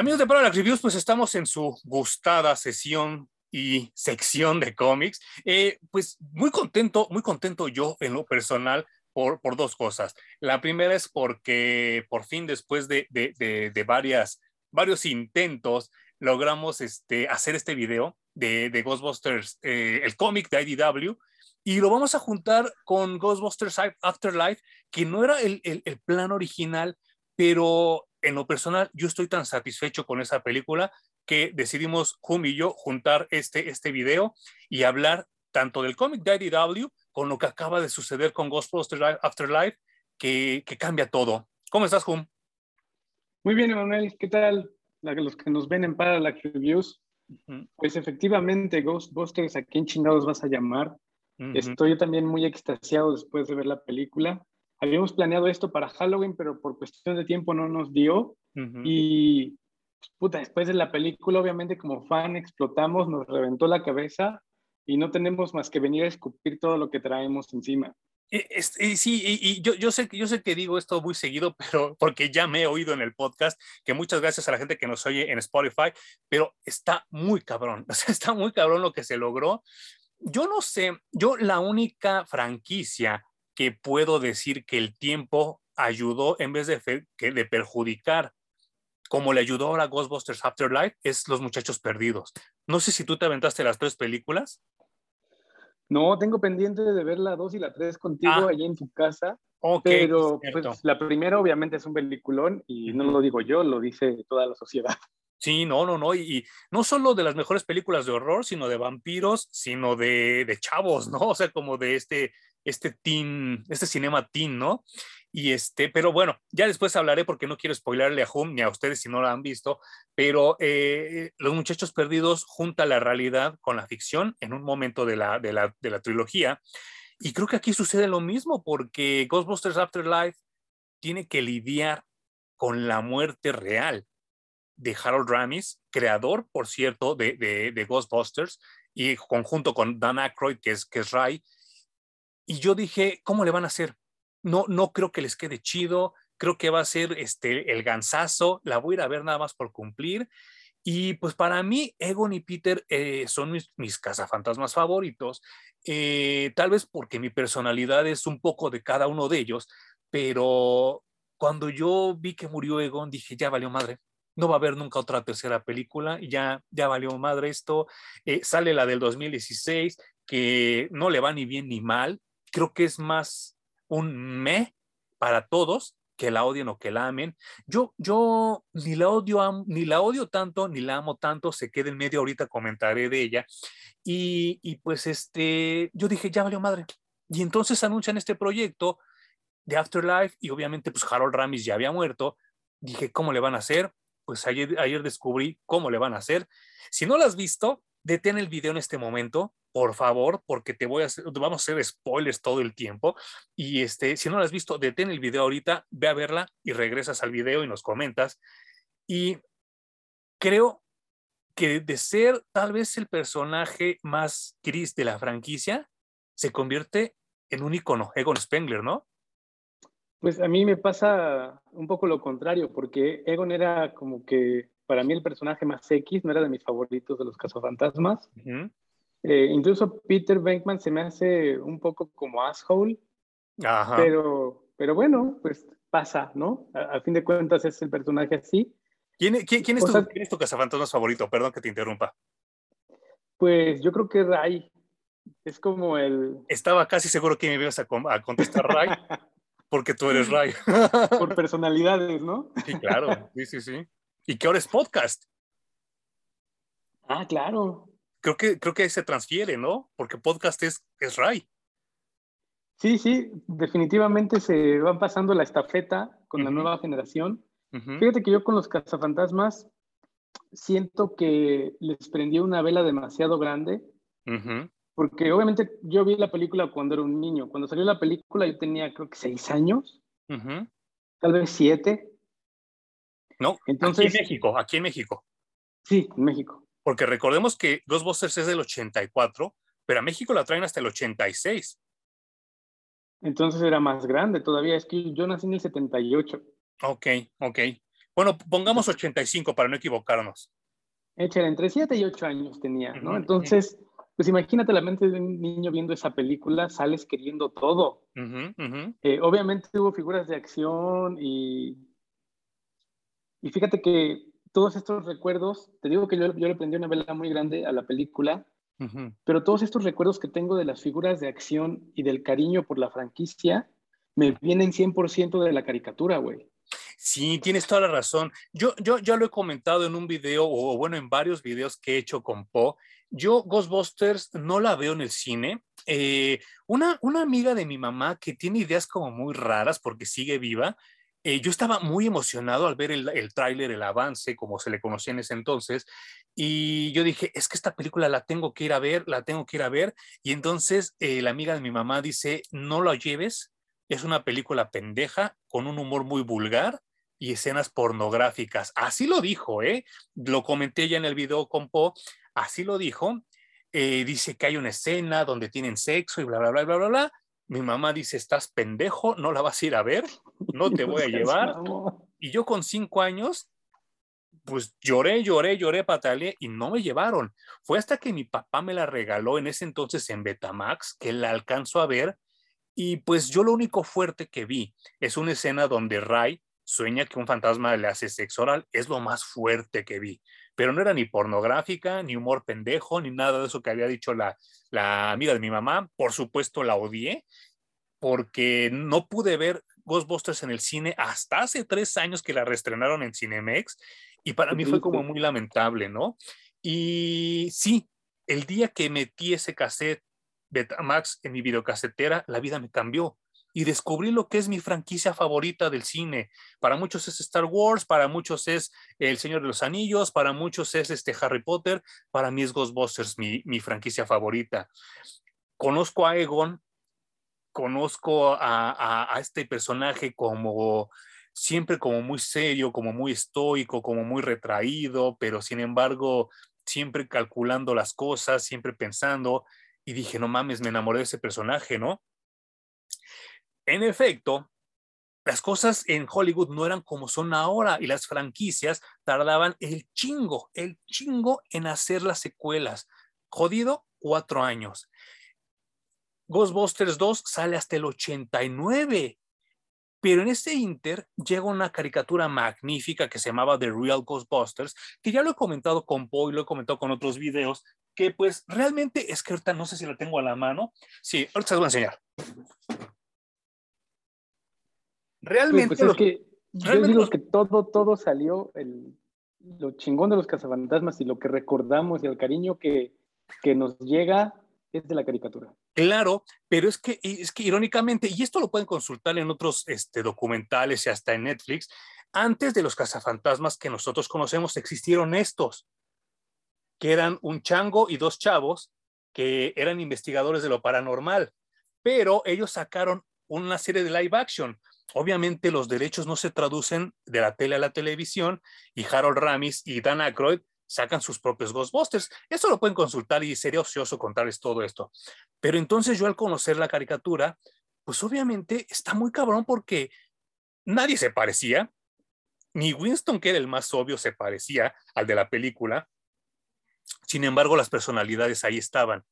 Amigos de Parallax Reviews, pues estamos en su gustada sesión y sección de cómics. Eh, pues muy contento, muy contento yo en lo personal por, por dos cosas. La primera es porque por fin después de, de, de, varias, varios intentos logramos este, hacer este video de, Ghostbusters, eh, el cómic de IDW, y lo vamos a juntar con Ghostbusters Afterlife, que no era el, el, el plan original, pero en lo personal, yo estoy tan satisfecho con esa película que decidimos, Hum y yo, juntar este, este video y hablar tanto del cómic de IDW con lo que acaba de suceder con Ghostbusters Afterlife, que, que cambia todo. ¿Cómo estás, Hum? Muy bien, Emanuel. ¿Qué tal? Los que nos ven en Parallax Reviews. Pues efectivamente, Ghostbusters, ¿a quién chingados vas a llamar? Estoy también muy extasiado después de ver la película habíamos planeado esto para Halloween, pero por cuestión de tiempo no nos dio. Y pues, puta, después de la película, obviamente como fan explotamos, nos reventó la cabeza y no tenemos más que venir a escupir todo lo que traemos encima. sí, y, yo, yo, sé, yo sé que digo esto muy seguido, pero porque ya me he oído en el podcast, que muchas gracias a la gente que nos oye en Spotify, pero está muy cabrón, o sea, está muy cabrón lo que se logró. Yo no sé, yo la única franquicia que puedo decir que el tiempo ayudó en vez de, que de perjudicar, como le ayudó ahora Ghostbusters Afterlife, es Los Muchachos Perdidos. No sé si tú te aventaste las tres películas. No, tengo pendiente de ver la dos y la tres contigo ah. allí en tu casa. pero pues, la primera obviamente es un peliculón y no lo digo yo, lo dice toda la sociedad. Sí, no, no, no, y, no solo de las mejores películas de horror, sino de vampiros, sino de, de chavos, ¿no? O sea, como de este este teen, este cinema teen, ¿no? Y este, pero bueno, ya después hablaré porque no quiero spoilerle a Hum ni a ustedes si no lo han visto, pero eh, Los Muchachos Perdidos junta la realidad con la ficción en un momento de la, de la, de la trilogía. Y creo que aquí sucede lo mismo porque Ghostbusters Afterlife tiene que lidiar con la muerte real de Harold Ramis, creador, por cierto, de, de, de Ghostbusters, y conjunto con Dan Aykroyd, que es, que es Ray, y yo dije, ¿cómo le van a hacer? No, no creo que les quede chido, creo que va a ser este, el gansazo, la voy a ir a ver nada más por cumplir. Y pues para mí, Egon y Peter eh, son mis, mis cazafantasmas favoritos, eh, tal vez porque mi personalidad es un poco de cada uno de ellos, pero cuando yo vi que murió Egon, dije, ya valió madre, no va a haber nunca otra tercera película, ya, ya valió madre esto. Eh, sale la del 2016, que no le va ni bien ni mal, creo que es más un me para todos, que la odien o que la amen. Yo, yo ni la odio, ni la odio tanto, ni la amo tanto, se queda en medio, ahorita comentaré de ella. Y, y pues este, yo dije, ya valió madre. Y entonces anuncian este proyecto de Afterlife y obviamente pues Harold Ramis ya había muerto. Dije, ¿cómo le van a hacer? Pues ayer, ayer descubrí cómo le van a hacer. Si no lo has visto, detén el video en este momento, por favor, porque te voy a hacer, vamos a hacer spoilers todo el tiempo. Y este, si no lo has visto, detén el video ahorita, ve a verla y regresas al video y nos comentas. Y creo que de ser tal vez el personaje más gris de la franquicia, se convierte en un icono, Egon Spengler, ¿no? Pues a mí me pasa un poco lo contrario, porque Egon era como que para mí el personaje más X, no era de mis favoritos de los cazafantasmas. Eh, incluso Peter Venkman se me hace un poco como asshole, Pero, pero bueno, pues pasa, ¿no? A, fin de cuentas es el personaje así. ¿Quién, quién, es, tu, ¿quién es tu cazafantasmas favorito? Perdón que te interrumpa. Pues yo creo que Ray. Es como el... Estaba casi seguro que me ibas a, a contestar Ray, porque tú eres Ray. Por personalidades, ¿no? Sí, claro. Sí, sí, sí y que ahora es podcast. Ah, claro. Creo que, creo que ahí se transfiere, ¿no? Porque podcast es, es Ray. Sí, sí, definitivamente se van pasando la estafeta con la nueva generación. Fíjate que yo con los cazafantasmas siento que les prendí una vela demasiado grande. Porque obviamente yo vi la película cuando era un niño. Cuando salió la película yo tenía creo que seis años, tal vez siete. No, Entonces, aquí en México, aquí en México. Sí, en México. Porque recordemos que Ghostbusters es del 84, pero a México la traen hasta el 86. Entonces era más grande todavía, es que yo nací en el 78. Ok, ok. Bueno, pongamos 85 para no equivocarnos. Échale, entre 7 y 8 años tenía, ¿no? Entonces, pues imagínate la mente de un niño viendo esa película, sales queriendo todo. Eh, obviamente hubo figuras de acción y, y fíjate que todos estos recuerdos, te digo que yo, yo le prendí una vela muy grande a la película, pero todos estos recuerdos que tengo de las figuras de acción y del cariño por la franquicia, me vienen 100% de la caricatura, güey. Sí, tienes toda la razón. Yo, yo ya lo he comentado en un video, o bueno, en varios videos que he hecho con Po. Yo Ghostbusters no la veo en el cine. Eh, una, una amiga de mi mamá que tiene ideas como muy raras porque sigue viva, eh, yo estaba muy emocionado al ver el, el tráiler, el avance, como se le conocía en ese entonces, y yo dije, es que esta película la tengo que ir a ver, la tengo que ir a ver, y entonces eh, la amiga de mi mamá dice, no la lleves, es una película pendeja, con un humor muy vulgar y escenas pornográficas. Así lo dijo, ¿eh? Lo comenté ya en el video con Po, así lo dijo. Eh, dice que hay una escena donde tienen sexo y bla, bla, bla, bla, bla, bla. Mi mamá dice, estás pendejo, no la vas a ir a ver, no te voy a llevar. Y yo con cinco años, pues lloré, lloré, lloré, pataleé y no me llevaron. Fue hasta que mi papá me la regaló en ese entonces en Betamax que la alcanzo a ver y pues yo lo único fuerte que vi es una escena donde Ray sueña que un fantasma le hace sexo oral, es lo más fuerte que vi, pero no era ni pornográfica, ni humor pendejo, ni nada de eso que había dicho la, la amiga de mi mamá. Por supuesto la odié porque no pude ver Ghostbusters en el cine hasta hace tres años que la reestrenaron en Cinemex y para mí fue como muy lamentable, ¿no? Y sí, el día que metí ese cassette Betamax en mi videocasetera, la vida me cambió y descubrí lo que es mi franquicia favorita del cine. Para muchos es Star Wars, para muchos es El Señor de los Anillos, para muchos es este Harry Potter, para mí es Ghostbusters mi, mi franquicia favorita. Conozco a Egon, conozco a, este personaje como siempre como muy serio, como muy estoico, como muy retraído, pero sin embargo siempre calculando las cosas, siempre pensando y dije, no mames, me enamoré de ese personaje, ¿no? En efecto, las cosas en Hollywood no eran como son ahora y las franquicias tardaban el chingo, el chingo en hacer las secuelas. Jodido, cuatro años. Ghostbusters 2 sale hasta el 89. Pero en este inter llega una caricatura magnífica que se llamaba The Real Ghostbusters, que ya lo he comentado con Poe y lo he comentado con otros videos, que pues realmente es que ahorita no sé si la tengo a la mano. Sí, ahorita se las voy a enseñar. Realmente. Pues es que yo digo que todo, todo salió, el, lo chingón de los cazafantasmas y lo que recordamos y el cariño que, que nos llega es de la caricatura. Claro, pero es que, es que irónicamente, y esto lo pueden consultar en otros este, documentales y hasta en Netflix, antes de los cazafantasmas que nosotros conocemos existieron estos, que eran un chango y dos chavos que eran investigadores de lo paranormal, pero ellos sacaron una serie de live action. Obviamente los derechos no se traducen de la tele a la televisión y Harold Ramis y Dan Aykroyd sacan sus propios Ghostbusters. Esto lo pueden consultar y sería ocioso contarles todo esto. Pero entonces yo al conocer la caricatura, pues obviamente está muy cabrón porque nadie se parecía, ni Winston, que era el más obvio, se parecía al de la película, sin embargo, las personalidades ahí estaban.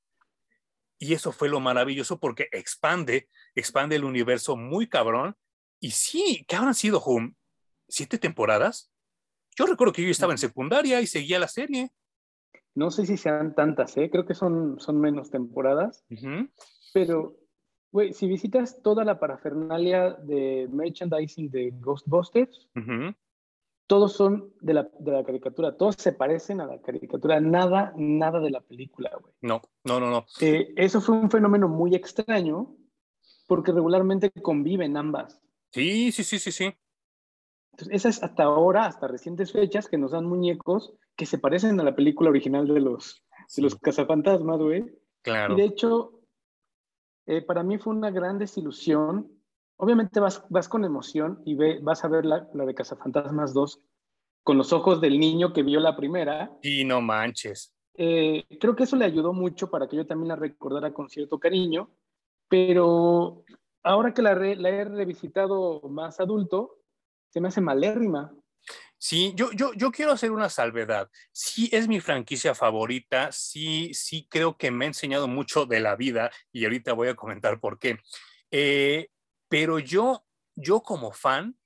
Y eso fue lo maravilloso porque expande, expande el universo muy cabrón. Y sí, que habrán sido, siete temporadas. Yo recuerdo que yo estaba en secundaria y seguía la serie. No sé si sean tantas, ¿eh? creo que son, son menos temporadas. Pero, güey, si visitas toda la parafernalia de merchandising de Ghostbusters, todos son de la, de la, caricatura, todos se parecen a la caricatura, nada, nada de la película, güey. No, no, no, no. Eh, eso fue un fenómeno muy extraño porque regularmente conviven ambas. Sí, sí, sí, sí, sí. Entonces, esas hasta ahora, hasta recientes fechas, que nos dan muñecos que se parecen a la película original de los, de los cazafantasmas, güey. Claro. Y de hecho, eh, para mí fue una gran desilusión obviamente vas, vas con emoción y ve, vas a ver la, la de Cazafantasmas 2 con los ojos del niño que vio la primera. Y no manches. Eh, creo que eso le ayudó mucho para que yo también la recordara con cierto cariño, pero ahora que la, la he revisitado más adulto, se me hace malérrima. Sí, yo, yo, yo quiero hacer una salvedad. Sí es mi franquicia favorita, sí, sí creo que me ha enseñado mucho de la vida y ahorita voy a comentar por qué. Eh, pero yo, yo como fan,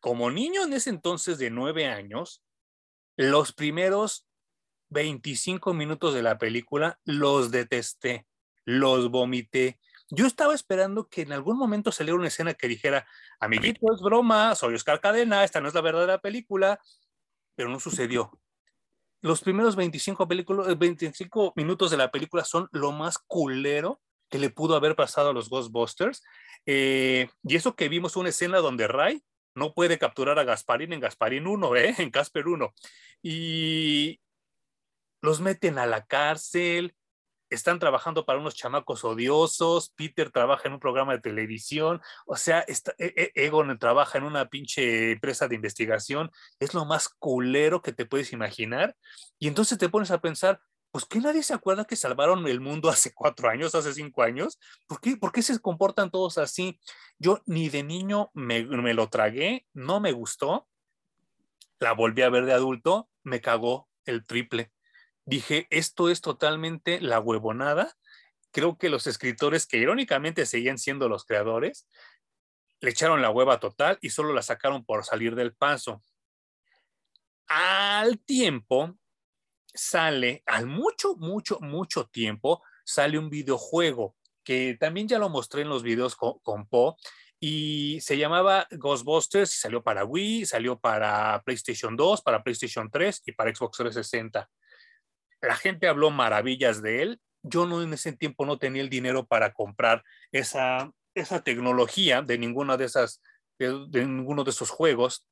como niño en ese entonces de nueve años, los primeros 25 minutos de la película los detesté, los vomité. Yo estaba esperando que en algún momento saliera una escena que dijera, amiguito, es broma, soy Oscar Cadena, esta no es la verdadera película, pero no sucedió. Los primeros 25, 25 minutos de la película son lo más culero que le pudo haber pasado a los Ghostbusters. Eh, y eso que vimos una escena donde Ray no puede capturar a Gasparín en Gasparín 1, ¿eh? en Casper 1. Y los meten a la cárcel, están trabajando para unos chamacos odiosos, Peter trabaja en un programa de televisión, o sea, e, e, Egon trabaja en una pinche empresa de investigación, es lo más culero que te puedes imaginar. Y entonces te pones a pensar, pues que nadie se acuerda que salvaron el mundo hace cuatro años, hace cinco años. ¿Por qué, ¿Por qué se comportan todos así? Yo ni de niño me, lo tragué, no me gustó. La volví a ver de adulto, me cagó el triple dije, esto es totalmente la huevonada. Creo que los escritores, que irónicamente seguían siendo los creadores, le echaron la hueva total y solo la sacaron por salir del paso. Al tiempo sale, al mucho, mucho, mucho tiempo, sale un videojuego que también ya lo mostré en los videos con, con Po y se llamaba Ghostbusters y salió para Wii, salió para PlayStation 2, para PlayStation 3 y para Xbox 360 la gente habló maravillas de él. Yo en ese tiempo no tenía el dinero para comprar esa, esa tecnología de ninguna de esas, de, ninguno de esos juegos.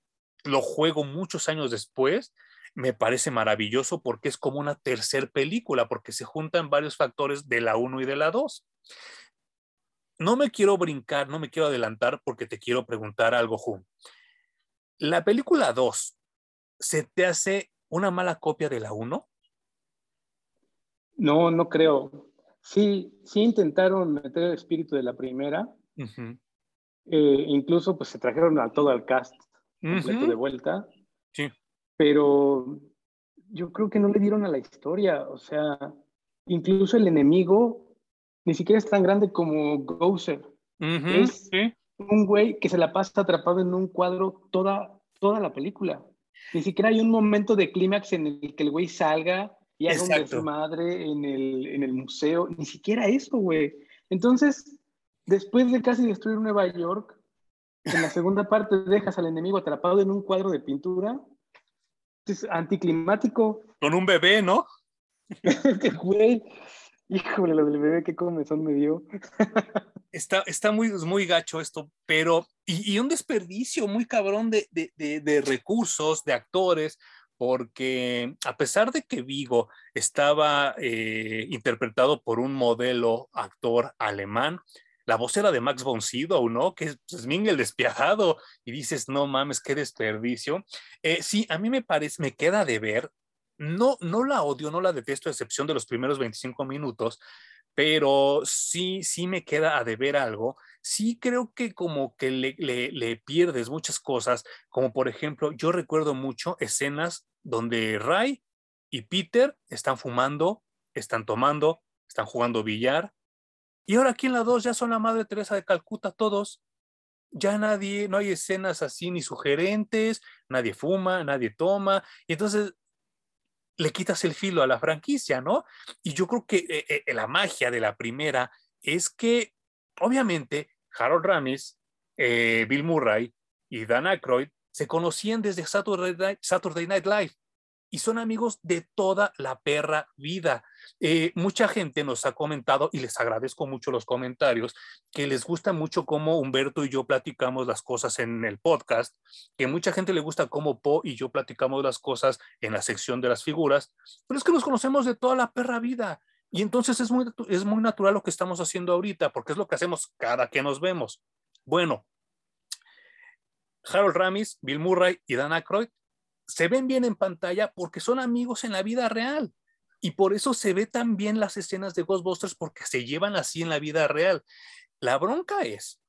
Lo juego muchos años después. Me parece maravilloso porque es como una tercer película, porque se juntan varios factores de la 1 y de la 2. No me quiero brincar, no me quiero adelantar porque te quiero preguntar algo, Jun. La película 2, ¿se te hace una mala copia de la 1? No, no creo. Sí, sí intentaron meter el espíritu de la primera. Eh, incluso pues se trajeron a todo el cast completo de vuelta. Sí. Pero yo creo que no le dieron a la historia. O sea, incluso el enemigo ni siquiera es tan grande como Gouser. es un güey que se la pasa atrapado en un cuadro toda, toda la película. Ni siquiera hay un momento de clímax en el que el güey salga y haga un su madre en el, en el museo. Ni siquiera eso, güey. Entonces, después de casi destruir Nueva York, en la segunda parte dejas al enemigo atrapado en un cuadro de pintura. Es anticlimático. Con un bebé, ¿no? güey. Híjole, lo del bebé, qué comezón me dio. está, está muy, muy gacho esto, pero. Y, un desperdicio muy cabrón de, de, de, de recursos, de actores, porque a pesar de que Vigo estaba eh, interpretado por un modelo actor alemán, la voz era de Max von Sydow, ¿no? Que es pues, el despiadado y dices, no mames, qué desperdicio. Eh, sí, a mí me parece, me queda de ver, no, no la odio, no la detesto, a excepción de los primeros 25 minutos, pero sí, sí me queda a deber algo. Sí creo que como que le, pierdes muchas cosas, como por ejemplo, yo recuerdo mucho escenas donde Ray y Peter están fumando, están tomando, están jugando billar. Y ahora aquí en la 2 ya son la Madre Teresa de Calcuta todos. Ya nadie, no hay escenas así ni sugerentes, nadie fuma, nadie toma. Y entonces le quitas el filo a la franquicia, ¿no? Y yo creo que eh, eh, la magia de la primera es que, obviamente, Harold Ramis, eh, Bill Murray y Dan Aykroyd se conocían desde Saturday Night, Live y son amigos de toda la perra vida. mucha gente nos ha comentado, y les agradezco mucho los comentarios, que les gusta mucho cómo Humberto y yo platicamos las cosas en el podcast, que mucha gente le gusta cómo Po y yo platicamos las cosas en la sección de las figuras, pero es que nos conocemos de toda la perra vida. Y entonces es muy, es muy natural lo que estamos haciendo ahorita, porque es lo que hacemos cada que nos vemos. Bueno, Harold Ramis, Bill Murray y Dan Aykroyd se ven bien en pantalla porque son amigos en la vida real. Y por eso se ve tan bien las escenas de Ghostbusters porque se llevan así en la vida real. La bronca es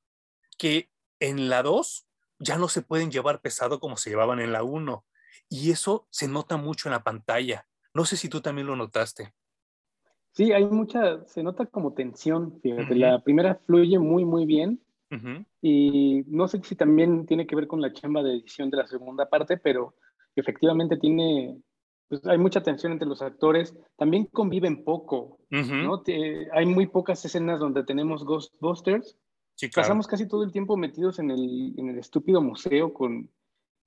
que en la 2 ya no se pueden llevar pesado como se llevaban en la 1. Y eso se nota mucho en la pantalla. No sé si tú también lo notaste. Sí, hay mucha, se nota como tensión, fíjate. La primera fluye muy, muy bien. Y no sé si también tiene que ver con la chamba de edición de la segunda parte, pero efectivamente tiene, pues hay mucha tensión entre los actores. También conviven poco, ¿no? hay muy pocas escenas donde tenemos Ghostbusters. Pasamos casi todo el tiempo metidos en el, en el estúpido museo con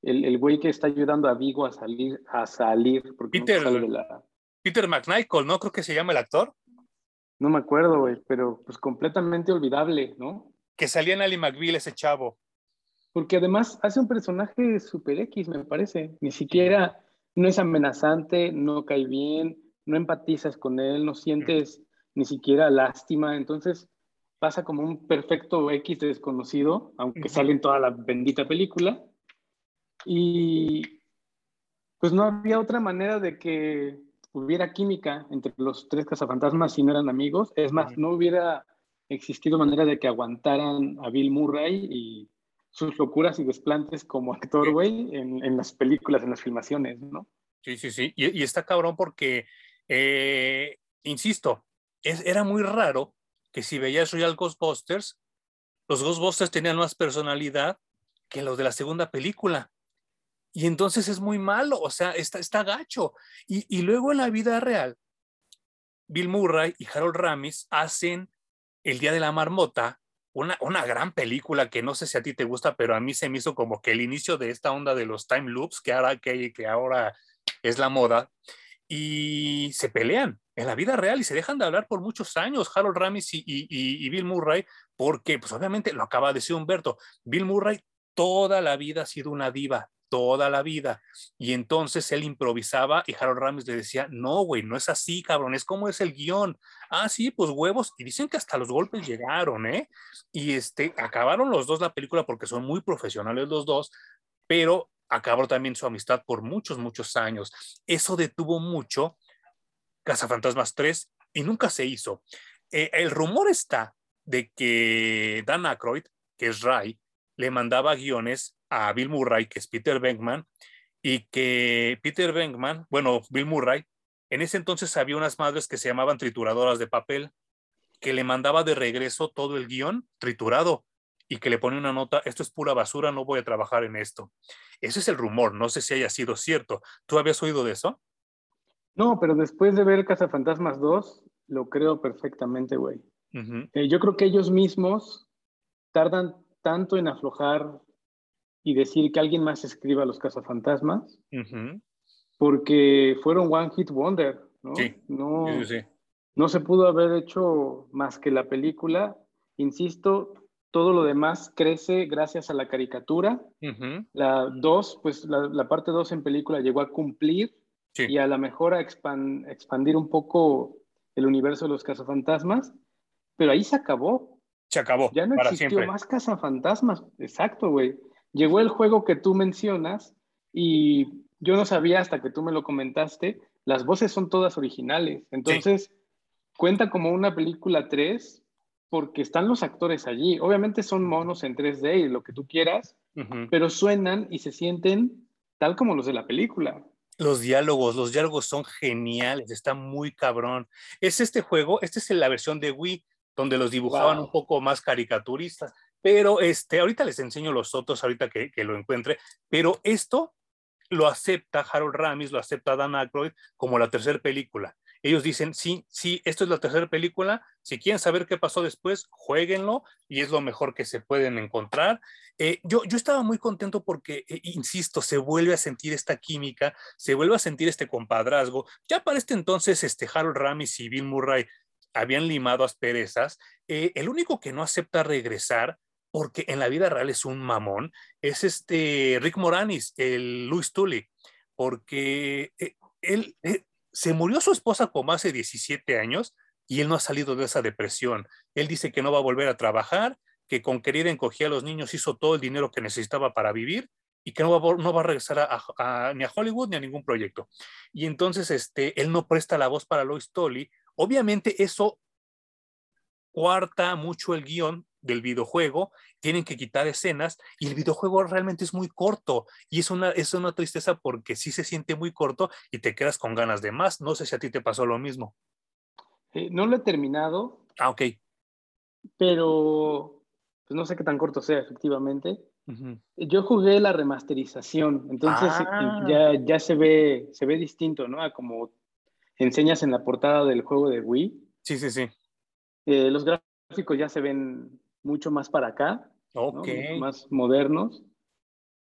el, el, güey que está ayudando a Vigo a salir, a salir. Porque Peter, de la... Peter McNichol, ¿no? Creo que se llama el actor. No me acuerdo, güey, pero pues completamente olvidable, ¿no? Que salía en Ali McBeal ese chavo. Porque además hace un personaje super X, me parece. Ni siquiera no es amenazante, no cae bien, no empatizas con él, no sientes ni siquiera lástima. Entonces pasa como un perfecto X desconocido, aunque sale en toda la bendita película. Y pues no había otra manera de que hubiera química entre los tres cazafantasmas si no eran amigos. Es más, no hubiera existido manera de que aguantaran a Bill Murray y sus locuras y desplantes como actor, güey, en, las películas, en las filmaciones, ¿no? Sí, sí, sí. Y, está cabrón porque, eh, insisto, es, era muy raro que si veías Royal Ghostbusters, los Ghostbusters tenían más personalidad que los de la segunda película. Y entonces es muy malo, o sea, está, está gacho. Y, luego en la vida real, Bill Murray y Harold Ramis hacen El Día de la Marmota, una, una, gran película que no sé si a ti te gusta, pero a mí se me hizo como que el inicio de esta onda de los time loops, que ahora, que, que ahora es la moda, y se pelean en la vida real y se dejan de hablar por muchos años, Harold Ramis y, y, y Bill Murray, porque pues obviamente lo acaba de decir Humberto, Bill Murray toda la vida ha sido una diva, toda la vida. Y entonces él improvisaba y Harold Ramis le decía, no, güey, no es así, cabrón, es como es el guion. Ah, sí, pues huevos. Y dicen que hasta los golpes llegaron, ¿eh? Y este, acabaron los dos la película porque son muy profesionales los dos, pero acabó también su amistad por muchos, muchos años. Eso detuvo mucho Cazafantasmas 3 y nunca se hizo. Eh, el rumor está de que Dan Aykroyd, que es Ray, le mandaba guiones a Bill Murray, que es Peter Venkman, y que Peter Venkman, bueno, Bill Murray, en ese entonces había unas madres que se llamaban trituradoras de papel, que le mandaba de regreso todo el guion triturado y que le pone una nota, esto es pura basura, no voy a trabajar en esto. Ese es el rumor, no sé si haya sido cierto. ¿Tú habías oído de eso? No, pero después de ver Cazafantasmas 2, lo creo perfectamente, güey. Eh, yo creo que ellos mismos tardan tanto en aflojar y decir que alguien más escriba Los Cazafantasmas, porque fueron One Hit Wonder, ¿no? No, no se pudo haber hecho más que la película. Insisto, todo lo demás crece gracias a la caricatura. La 2, pues la, parte 2 en película llegó a cumplir y a la mejor a expandir un poco el universo de los cazafantasmas, pero ahí se acabó. Se acabó. Ya no existió más cazafantasmas. Exacto, güey. Llegó el juego que tú mencionas y yo no sabía hasta que tú me lo comentaste, las voces son todas originales. Entonces, cuenta como una película 3 porque están los actores allí. Obviamente son monos en 3D y lo que tú quieras, pero suenan y se sienten tal como los de la película. Los diálogos, los diálogos son geniales, está muy cabrón. Es este juego, esta es la versión de Wii, donde los dibujaban un poco más caricaturistas. Pero este, ahorita les enseño los otros, ahorita que, que lo encuentre, pero esto lo acepta Harold Ramis, lo acepta Dan Aykroyd como la tercera película. Ellos dicen, sí, sí, esto es la tercera película, si quieren saber qué pasó después, jueguenlo y es lo mejor que se pueden encontrar. Eh, yo, yo estaba muy contento porque, eh, insisto, se vuelve a sentir esta química, se vuelve a sentir este compadrazgo. Ya para este entonces, este Harold Ramis y Bill Murray habían limado asperezas. Eh, el único que no acepta regresar porque en la vida real es un mamón, es este Rick Moranis, el Louis Tully, porque eh, él, eh, se murió su esposa como hace 17 años y él no ha salido de esa depresión. Él dice que no va a volver a trabajar, que con querida encogía a los niños hizo todo el dinero que necesitaba para vivir y que no va, no va a regresar ni a Hollywood ni a ningún proyecto. Y entonces este, él no presta la voz para Lois Tully. Obviamente eso cuarta mucho el guion del videojuego, tienen que quitar escenas y el videojuego realmente es muy corto y es una, es una tristeza porque sí se siente muy corto y te quedas con ganas de más. No sé si a ti te pasó lo mismo. Eh, no lo he terminado. Ah, ok. Pero pues no sé qué tan corto sea, efectivamente. Yo jugué la remasterización, entonces ah. ya, ya se, ve, se ve distinto, ¿no? A como enseñas en la portada del juego de Wii. Sí, sí, sí. Eh, los gráficos ya se ven mucho más para acá, más modernos.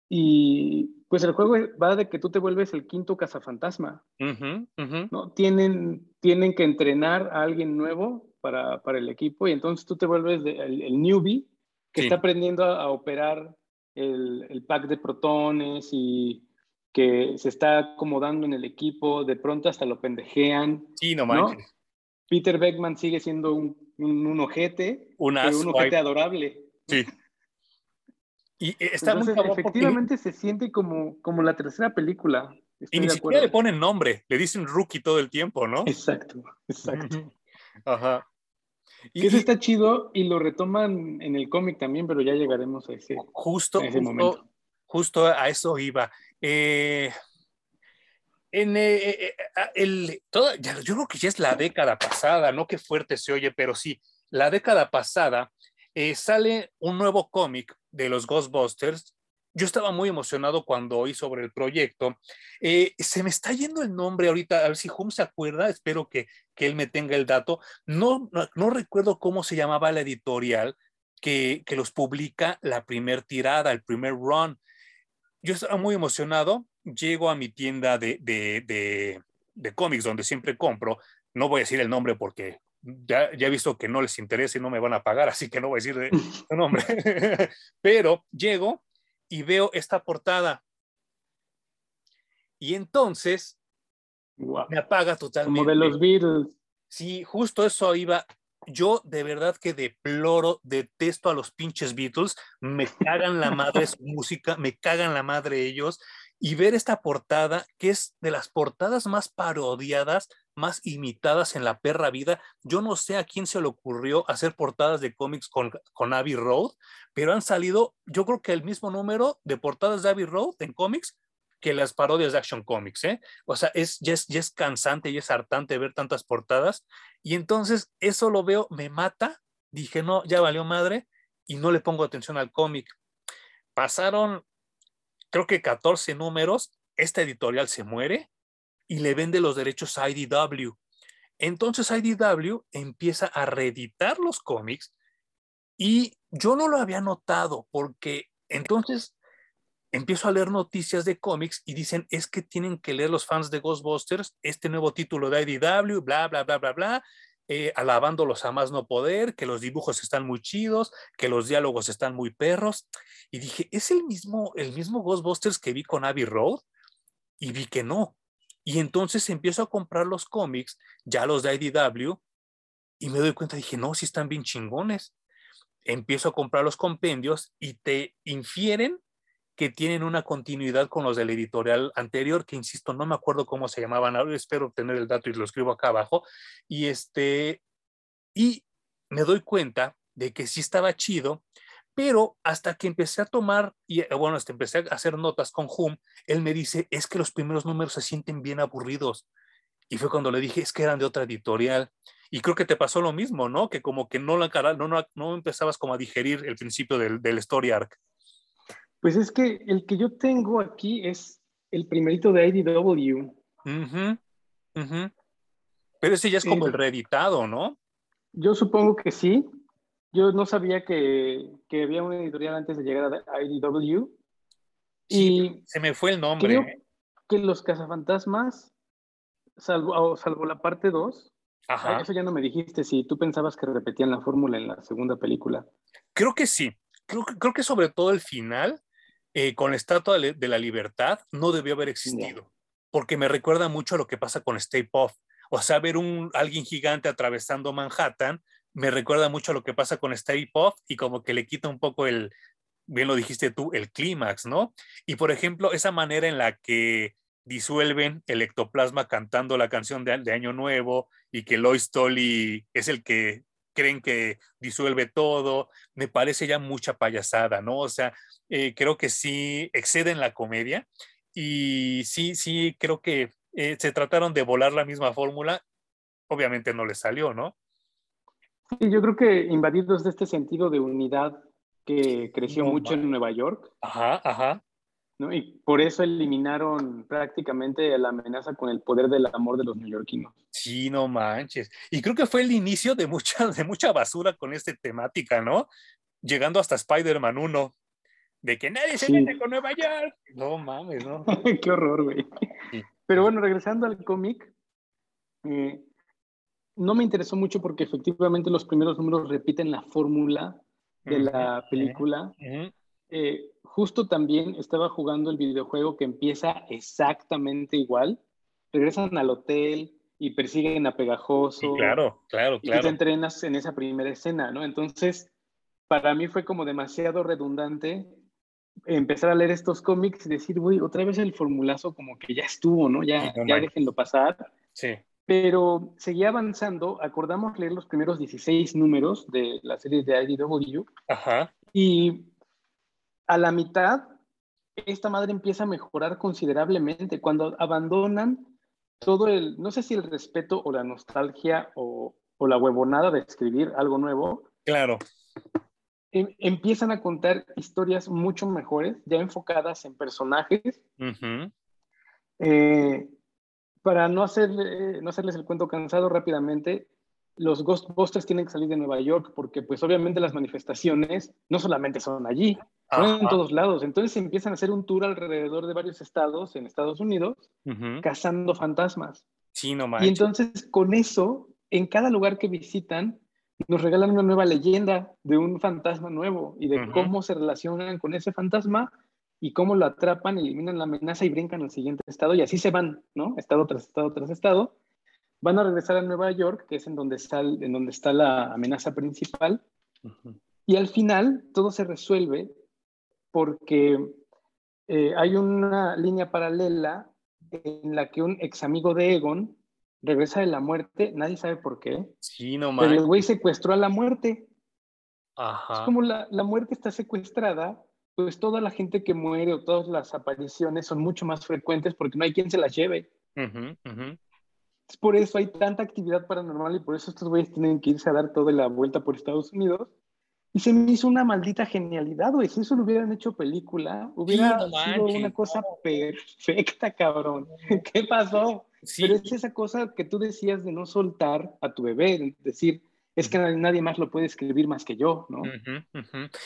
Y pues el juego va de que tú te vuelves el quinto cazafantasma. ¿no? Tienen, tienen que entrenar a alguien nuevo para, para el equipo y entonces tú te vuelves el, newbie que está aprendiendo a, operar el, el, pack de protones y que se está acomodando en el equipo, de pronto hasta lo pendejean. Sí, no manches. Peter Beckman sigue siendo un, un, ojete, un, ojete adorable. Sí. Y está muy efectivamente se siente como, como la tercera película. y ni siquiera le ponen nombre, le dicen rookie todo el tiempo, ¿no? Exacto, exacto. Ajá. Y, eso está chido y lo retoman en el cómic también, pero ya llegaremos a ese, justo, momento. Justo a eso iba. Eh, en eh, eh, el, yo creo que ya es la década pasada, no qué fuerte se oye, pero sí, la década pasada sale un nuevo cómic de los Ghostbusters yo estaba muy emocionado cuando oí sobre el proyecto. Eh, se me está yendo el nombre ahorita, a ver si Hum se acuerda, espero que, que él me tenga el dato. No, no, recuerdo cómo se llamaba la editorial que, que los publica la primer tirada, el primer run. Yo estaba muy emocionado, llego a mi tienda de, de, de, de cómics donde siempre compro, no voy a decir el nombre porque ya, ya, he visto que no les interesa y no me van a pagar, así que no voy a decir el nombre. Pero llego y veo esta portada. Y entonces me apaga totalmente. Como de los Beatles. Sí, justo eso iba. Yo de verdad que deploro, detesto a los pinches Beatles, me cagan la madre su música, me cagan la madre ellos. Y ver esta portada, que es de las portadas más parodiadas, más imitadas en la perra vida. Yo no sé a quién se le ocurrió hacer portadas de cómics con, con Abbey Road, pero han salido, yo creo que el mismo número de portadas de Abbey Road en cómics que las parodias de Action Comics, ¿eh? O sea, es, ya, es, ya es cansante y es hartante ver tantas portadas. Y entonces eso lo veo, me mata. Dije, no, ya valió madre y no le pongo atención al cómic. Pasaron, creo que 14 números, esta editorial se muere y le vende los derechos a IDW. Entonces IDW empieza a reeditar los cómics y yo no lo había notado porque entonces empiezo a leer noticias de cómics y dicen es que tienen que leer los fans de Ghostbusters este nuevo título de IDW, bla, bla, bla, bla, bla, eh, alabándolos a más no poder, que los dibujos están muy chidos, que los diálogos están muy perros. Y dije, ¿es el mismo, el mismo Ghostbusters que vi con Abbey Road? Y vi que no. Y entonces empiezo a comprar los cómics, ya los de IDW, y me doy cuenta, dije, no, si están bien chingones empiezo a comprar los compendios y te infieren que tienen una continuidad con los del editorial anterior, que insisto, no me acuerdo cómo se llamaban, ahora espero obtener el dato y lo escribo acá abajo, y este, y me doy cuenta de que sí estaba chido, pero hasta que empecé a tomar, y bueno, hasta empecé a hacer notas con Hum, él me dice, es que los primeros números se sienten bien aburridos. Y fue cuando le dije, es que eran de otra editorial. Y creo que te pasó lo mismo, ¿no? Que como que no, la, no, no, no empezabas como a digerir el principio del, del story arc. Pues es que el que yo tengo aquí es el primerito de IDW. Pero ese ya es como el reeditado, ¿no? Yo supongo que sí. Yo no sabía que, que había una editorial antes de llegar a IDW. y se me fue el nombre. Creo que los cazafantasmas, salvo, salvo la parte 2, Ajá. Eso ya no me dijiste si tú pensabas que repetían la fórmula en la segunda película. Creo que sí. Creo, creo que sobre todo el final, eh, con la Estatua de la Libertad, no debió haber existido. Porque me recuerda mucho a lo que pasa con Stay Puft. O sea, ver un, alguien gigante atravesando Manhattan, me recuerda mucho a lo que pasa con Stay Puft y como que le quita un poco el, bien lo dijiste tú, el clímax, ¿no? Y por ejemplo, esa manera en la que disuelven el ectoplasma cantando la canción de, Año Nuevo y que Lois Tolly es el que, creen que disuelve todo, me parece ya mucha payasada, ¿no? O sea, eh, creo que sí exceden la comedia y sí, sí, creo que eh, se trataron de volar la misma fórmula, obviamente no les salió, ¿no? Sí, yo creo que invadidos de este sentido de unidad que creció mucho en Nueva York. Ajá, ajá. ¿No? Y por eso eliminaron prácticamente la amenaza con el poder del amor de los neoyorquinos. Sí, no manches. Y creo que fue el inicio de mucha, de mucha basura con esta temática, ¿no? Llegando hasta Spider-Man 1, de que nadie se mete con Nueva York. No mames, ¿no? Qué horror, güey. Pero bueno, regresando al cómic, eh, no me interesó mucho porque efectivamente los primeros números repiten la fórmula de la película. Eh, justo también estaba jugando el videojuego que empieza exactamente igual. Regresan al hotel y persiguen a Pegajoso. claro, claro, claro. Y te entrenas en esa primera escena, ¿no? Entonces, para mí fue como demasiado redundante empezar a leer estos cómics y decir, güey, otra vez el formulazo como que ya estuvo, ¿no? Ya, ya déjenlo pasar. Sí. Pero seguía avanzando, acordamos leer los primeros 16 números de la serie de IDW. Ajá. Y a la mitad, esta madre empieza a mejorar considerablemente. Cuando abandonan todo el, no sé si el respeto o la nostalgia o, la huevonada de escribir algo nuevo. Claro. Em, empiezan a contar historias mucho mejores, ya enfocadas en personajes. Eh, para no, hacer, no hacerles el cuento cansado rápidamente, los Ghostbusters tienen que salir de Nueva York porque pues obviamente las manifestaciones no solamente son allí, son en todos lados. Entonces empiezan a hacer un tour alrededor de varios estados en Estados Unidos cazando fantasmas. Sí, no Y entonces con eso, en cada lugar que visitan, nos regalan una nueva leyenda de un fantasma nuevo y de cómo se relacionan con ese fantasma y cómo lo atrapan, eliminan la amenaza y brincan al siguiente estado y así se van, ¿no? Estado tras estado tras estado van a regresar a Nueva York, que es en donde está, en donde está la amenaza principal, y al final todo se resuelve porque eh, hay una línea paralela en la que un ex amigo de Egon regresa de la muerte, nadie sabe por qué. Sí, no Pero el güey secuestró a la muerte. Es como la, la, muerte está secuestrada, pues toda la gente que muere o todas las apariciones son mucho más frecuentes porque no hay quien se las lleve. Por eso hay tanta actividad paranormal y por eso estos güeyes tienen que irse a dar toda la vuelta por Estados Unidos. Y se me hizo una maldita genialidad, güey. Si eso lo hubieran hecho película, hubiera sido una cosa perfecta, cabrón. ¿Qué pasó? Pero es esa cosa que tú decías de no soltar a tu bebé, decir, es que nadie más lo puede escribir más que yo, ¿no?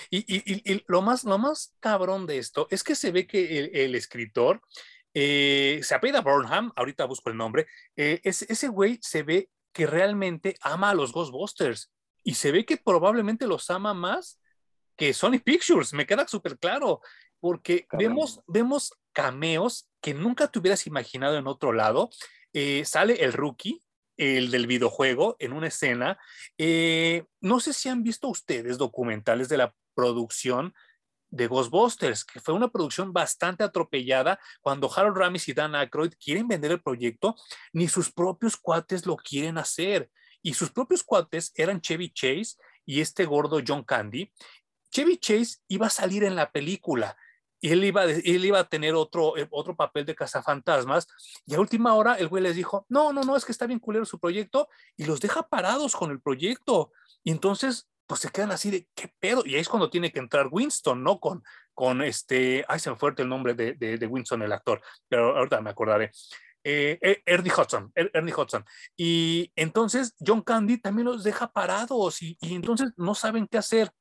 Y, y, y, lo, más, lo más cabrón de esto es que se ve que el, el escritor eh, se apela Burnham, ahorita busco el nombre, eh, ese güey se ve que realmente ama a los Ghostbusters y se ve que probablemente los ama más que Sony Pictures, me queda súper claro, porque vemos, vemos cameos que nunca te hubieras imaginado en otro lado. Eh, sale el rookie, el del videojuego, en una escena. no sé si han visto ustedes documentales de la producción de Ghostbusters, que fue una producción bastante atropellada cuando Harold Ramis y Dan Aykroyd quieren vender el proyecto, ni sus propios cuates lo quieren hacer. Y sus propios cuates eran Chevy Chase y este gordo John Candy. Chevy Chase iba a salir en la película y él iba, él iba a tener otro, eh, otro papel de cazafantasmas. Y a última hora el güey les dijo, no, no, no, es que está bien culero su proyecto y los deja parados con el proyecto. Entonces pues se quedan así de, ¿qué pedo? Y ahí es cuando tiene que entrar Winston, ¿no? Con, con este, ay, se me el nombre de, de, Winston, el actor, pero ahorita me acordaré. Eh, eh, Ernie Hudson, er, Ernie Hudson. Y entonces John Candy también los deja parados y, y entonces no saben qué hacer.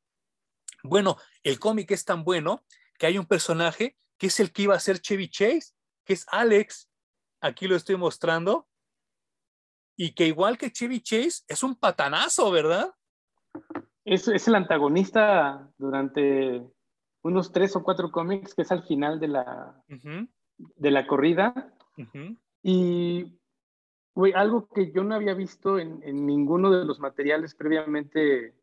Bueno, el cómic es tan bueno que hay un personaje que es el que iba a ser Chevy Chase, que es Alex. Aquí lo estoy mostrando. Y que igual que Chevy Chase es un patanazo, ¿verdad? Es, es, el antagonista durante unos tres o cuatro cómics, que es al final de la, de la corrida. Y algo que yo no había visto en, en ninguno de los materiales previamente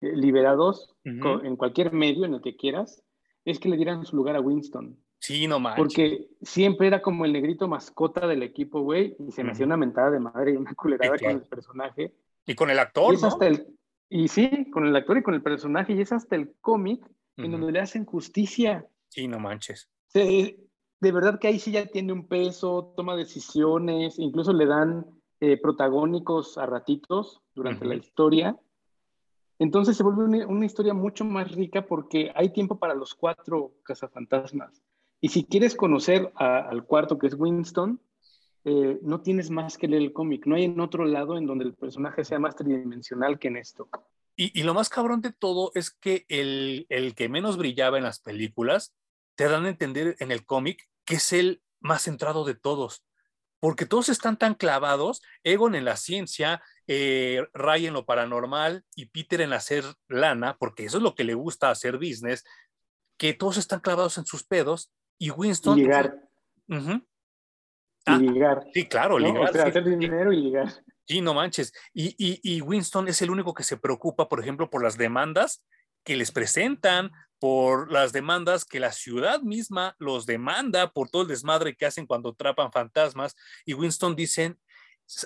eh, liberados, en cualquier medio en el que quieras, es que le dieran su lugar a Winston. Sí, no más. Porque siempre era como el negrito mascota del equipo, güey, y se me hacía una mentada de madre y una culerada con el personaje. Y con el actor, y es hasta el Y sí, con el actor y con el personaje, y es hasta el cómic en donde le hacen justicia. Sí, no manches. de verdad que ahí sí ya tiene un peso, toma decisiones, incluso le dan eh, protagónicos a ratitos durante la historia. Entonces se vuelve una, historia mucho más rica porque hay tiempo para los cuatro cazafantasmas. Y si quieres conocer al cuarto, que es Winston, eh, no tienes más que leer el cómic. No hay en otro lado en donde el personaje sea más tridimensional que en esto. Y, lo más cabrón de todo es que el, el, que menos brillaba en las películas, te dan a entender en el cómic que es el más centrado de todos. Porque todos están tan clavados, Egon en la ciencia, eh, Ray en lo paranormal y Peter en hacer lana, porque eso es lo que le gusta hacer business, que todos están clavados en sus pedos y Winston... Ligar. Ah, ligar. Sí, claro, ligar. hacer dinero y ligar. Sí, no manches. Y, y, Winston es el único que se preocupa, por ejemplo, por las demandas que les presentan, por las demandas que la ciudad misma los demanda, por todo el desmadre que hacen cuando atrapan fantasmas. Y Winston dice,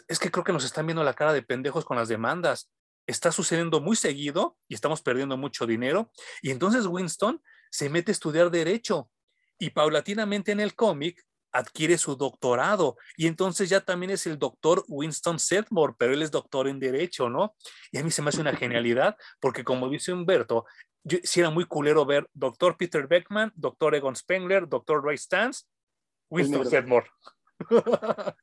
es que creo que nos están viendo la cara de pendejos con las demandas. Está sucediendo muy seguido y estamos perdiendo mucho dinero. Y entonces Winston se mete a estudiar derecho y paulatinamente en el cómic adquiere su doctorado y entonces ya también es el doctor Winston Sedmore, pero él es doctor en derecho, ¿no? Y a mí se me hace una genialidad porque como dice Humberto, yo, sí era muy culero ver doctor Peter Beckman, doctor Egon Spengler, doctor Ray Stans, Winston Sedmore.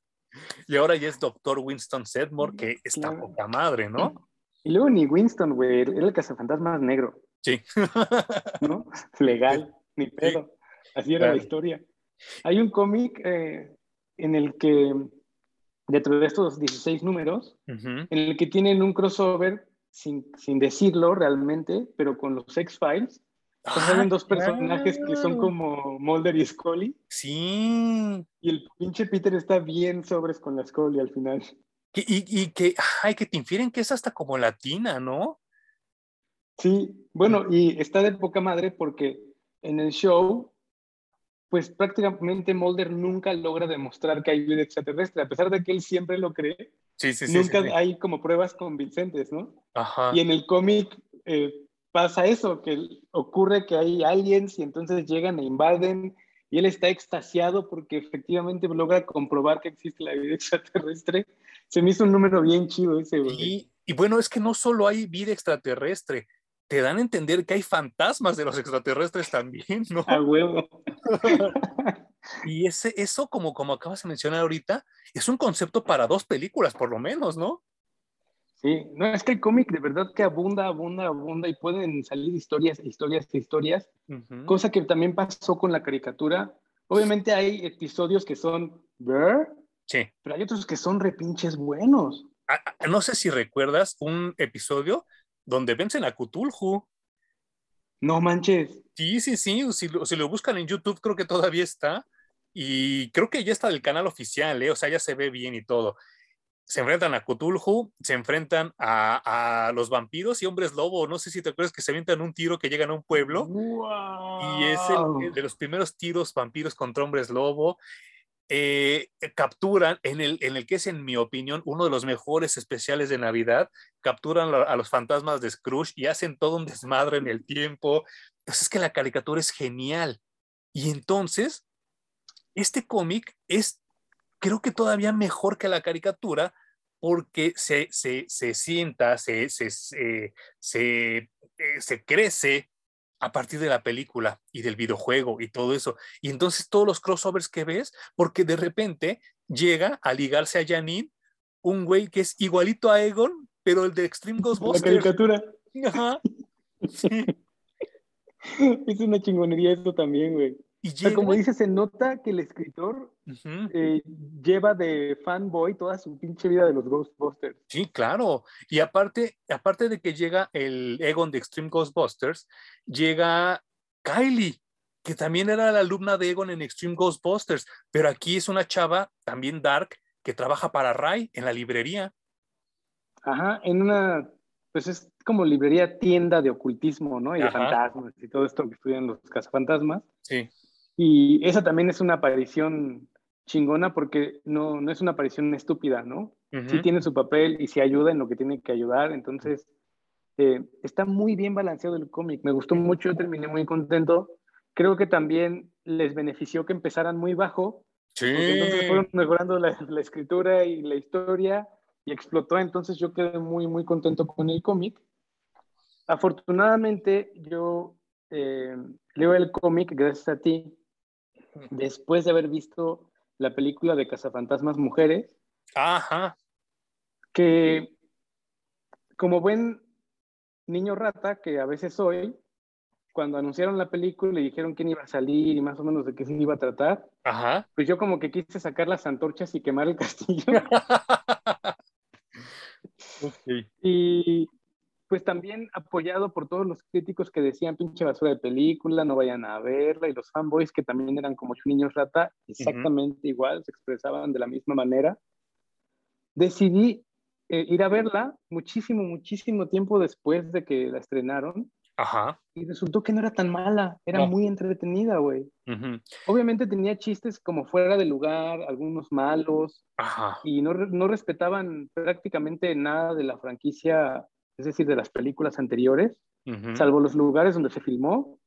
y ahora ya es doctor Winston Sedmore, que está poca madre, ¿no? Y luego ni Winston, güey, era el cazafantasmas negro. Sí. ¿No? Legal, ni pedo. Así era la historia. Hay un cómic eh, en el que, dentro de estos 16 números, en el que tienen un crossover, sin, sin decirlo realmente, pero con los X-Files, Ah, dos personajes que son como Mulder y Scully. Sí. Y el pinche Peter está bien sobres con la Scully al final. Y, y que, ay, que te infieren que es hasta como latina, ¿no? Sí, bueno, y está de poca madre porque en el show, pues prácticamente Mulder nunca logra demostrar que hay vida extraterrestre, a pesar de que él siempre lo cree. Sí, sí, sí. Nunca hay como pruebas convincentes, ¿no? Ajá. Y en el cómic, eh, pasa eso, que ocurre que hay aliens y entonces llegan e invaden y él está extasiado porque efectivamente logra comprobar que existe la vida extraterrestre. Se me hizo un número bien chido ese, Y, y bueno, es que no solo hay vida extraterrestre, te dan a entender que hay fantasmas de los extraterrestres también, ¿no? A huevo. y ese, eso, como, como acabas de mencionar ahorita, es un concepto para dos películas, por lo menos, ¿no? Sí, no, es que el cómic de verdad que abunda, abunda, abunda y pueden salir historias, historias, historias, cosa que también pasó con la caricatura. Obviamente hay episodios que son, Sí. Pero hay otros que son repinches buenos. Ah, ah, no sé si recuerdas un episodio donde vencen a Cthulhu. No manches. Sí, sí, sí. Si lo, si lo buscan en YouTube, creo que todavía está. Y creo que ya está del canal oficial, ¿eh? o sea, ya se ve bien y todo se enfrentan a Cthulhu, se enfrentan a, los vampiros y hombres lobo. No sé si te acuerdas que se avientan un tiro que llegan a un pueblo. Y es el, de los primeros tiros vampiros contra hombres lobo. Eh, capturan, en el, en el que es, en mi opinión, uno de los mejores especiales de Navidad, capturan a los fantasmas de Scrooge y hacen todo un desmadre en el tiempo. Entonces es que la caricatura es genial. Y entonces, este cómic es creo que todavía mejor que la caricatura porque se, se, se sienta, se, se, se, eh, se, crece a partir de la película y del videojuego y todo eso. Y entonces todos los crossovers que ves, porque de repente llega a ligarse a Janine un güey que es igualito a Egon, pero el de Extreme Ghostbusters. La caricatura. Ajá. es una chingonería esto también, güey. Y como dice, se nota que el escritor eh, lleva de fanboy toda su pinche vida de los Ghostbusters. Sí, claro. Y aparte, aparte de que llega el Egon de Extreme Ghostbusters, llega Kylie, que también era la alumna de Egon en Extreme Ghostbusters, pero aquí es una chava, también dark, que trabaja para Ray en la librería. Ajá, en una, pues es como librería tienda de ocultismo, ¿no? Y de fantasmas y todo esto que estudian los cazafantasmas. Sí. Y esa también es una aparición chingona porque no, no es una aparición estúpida, ¿no? Sí tiene su papel y sí ayuda en lo que tiene que ayudar, entonces Eh, está muy bien balanceado el cómic, me gustó mucho, terminé muy contento. Creo que también les benefició que empezaran muy bajo. Sí. Entonces fueron mejorando la, la, escritura y la historia y explotó. Entonces yo quedé muy, muy contento con el cómic. Afortunadamente yo eh, leo el cómic gracias a ti después de haber visto la película de Cazafantasmas Mujeres. Ajá. Que como buen niño rata que a veces soy, cuando anunciaron la película y dijeron quién iba a salir y más o menos de qué se iba a tratar, Ajá. pues yo como que quise sacar las antorchas y quemar el castillo. okay. Y pues también apoyado por todos los críticos que decían pinche basura de película, no vayan a verla, y los fanboys que también eran como niños rata, exactamente uh -huh. igual, se expresaban de la misma manera. Decidí eh, ir a verla muchísimo, muchísimo tiempo después de que la estrenaron. Ajá. Y resultó que no era tan mala, era no. muy entretenida, güey. Uh -huh. Obviamente tenía chistes como fuera de lugar, algunos malos, Ajá. y no, no respetaban prácticamente nada de la franquicia, es decir, de las películas anteriores, uh -huh. salvo los lugares donde se filmó.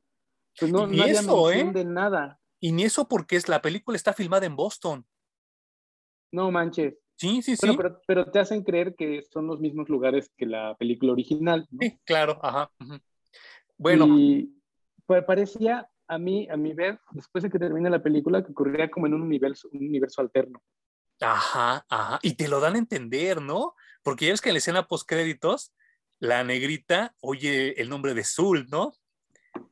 Pues no, no había eso, ¿eh? de nada. Y ni eso porque es, la película está filmada en Boston. No manches. Sí, sí, sí. Pero, pero, te hacen creer que son los mismos lugares que la película original. ¿no? Sí, claro, ajá. Uh -huh. Bueno. Y pues, parecía a mí, a mi ver, después de que termina la película, que ocurría como en un universo, un universo alterno. Ajá, ajá. Y te lo dan a entender, ¿no? Porque ya ves que en la escena post-créditos, la negrita oye el nombre de Zul, ¿no?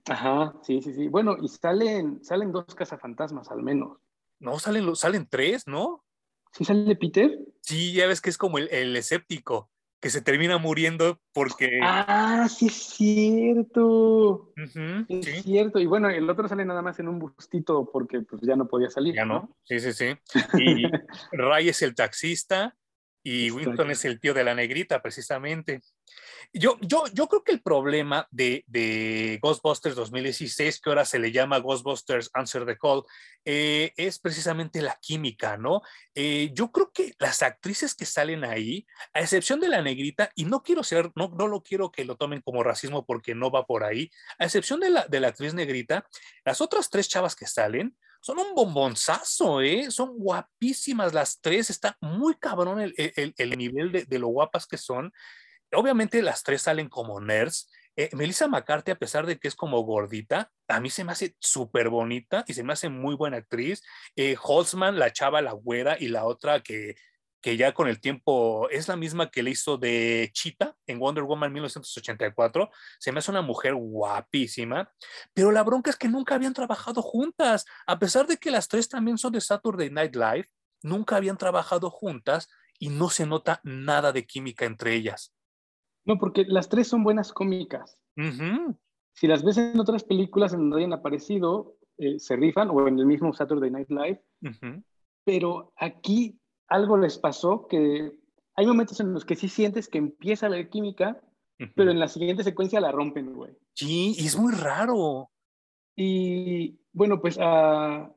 Ajá, sí, sí, sí. Bueno, y salen, salen dos cazafantasmas al menos. No, salen, salen tres, ¿no? ¿Sí sale Peter? Sí, ya ves que es como el, el escéptico, que se termina muriendo porque... Ah, sí es cierto. Uh -huh, es sí. cierto. Y bueno, el otro sale nada más en un bustito porque pues ya no podía salir. Ya no, sí, sí, sí. Y Ray es el taxista y. Winston es el tío de la negrita, precisamente. Yo, yo, yo creo que el problema de, de, Ghostbusters 2016, que ahora se le llama Ghostbusters Answer the Call, eh, es precisamente la química, ¿no? Eh, yo creo que las actrices que salen ahí, a excepción de la negrita, y no quiero ser, no, no lo quiero que lo tomen como racismo porque no va por ahí, a excepción de la, de la actriz negrita, las otras tres chavas que salen, son un bombonzazo, ¿eh? Son guapísimas las tres, está muy cabrón el, el, el nivel de, de, lo guapas que son. Obviamente las tres salen como nerds. Eh, Melissa McCarthy, a pesar de que es como gordita, a mí se me hace súper bonita y se me hace muy buena actriz. Eh, Holtzman, la chava, la güera, y la otra que, que ya con el tiempo es la misma que le hizo de Cheetah en Wonder Woman 1984. Se me hace una mujer guapísima, pero la bronca es que nunca habían trabajado juntas. A pesar de que las tres también son de Saturday Night Live, nunca habían trabajado juntas y no se nota nada de química entre ellas. No, porque las tres son buenas cómicas. Uh -huh. Si las ves en otras películas en donde hayan aparecido, eh, se rifan, o en el mismo Saturday Night Live, uh -huh. pero aquí algo les pasó que hay momentos en los que sí sientes que empieza a haber química, uh -huh. pero en la siguiente secuencia la rompen, güey. Sí, y es muy raro. Y bueno, pues a,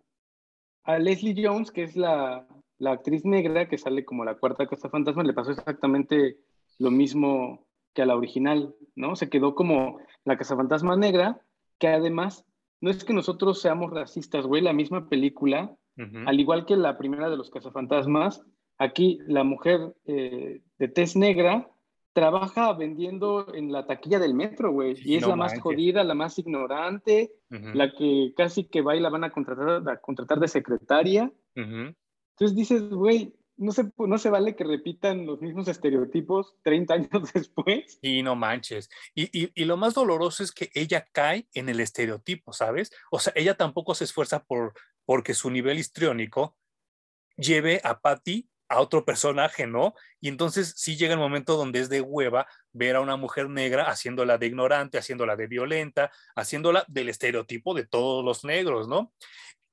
a Leslie Jones, que es la, la, actriz negra que sale como la cuarta Casa Fantasma, le pasó exactamente lo mismo que a la original, ¿no? Se quedó como la Casa Fantasma negra, que además no es que nosotros seamos racistas, güey, la misma película, uh -huh. al igual que la primera de los cazafantasmas, aquí la mujer eh, de tez negra trabaja vendiendo en la taquilla del metro, güey, y es no la manches. más jodida, la más ignorante, uh -huh. la que casi que va y la van a contratar, a contratar de secretaria. Uh -huh. Entonces dices, güey, no se, no se vale que repitan los mismos estereotipos 30 años después. Y no manches. Y, y, y, lo más doloroso es que ella cae en el estereotipo, ¿sabes? O sea, ella tampoco se esfuerza por porque su nivel histriónico lleve a Patty a otro personaje, ¿no? Y entonces sí llega el momento donde es de hueva ver a una mujer negra haciéndola de ignorante, haciéndola de violenta, haciéndola del estereotipo de todos los negros, ¿no?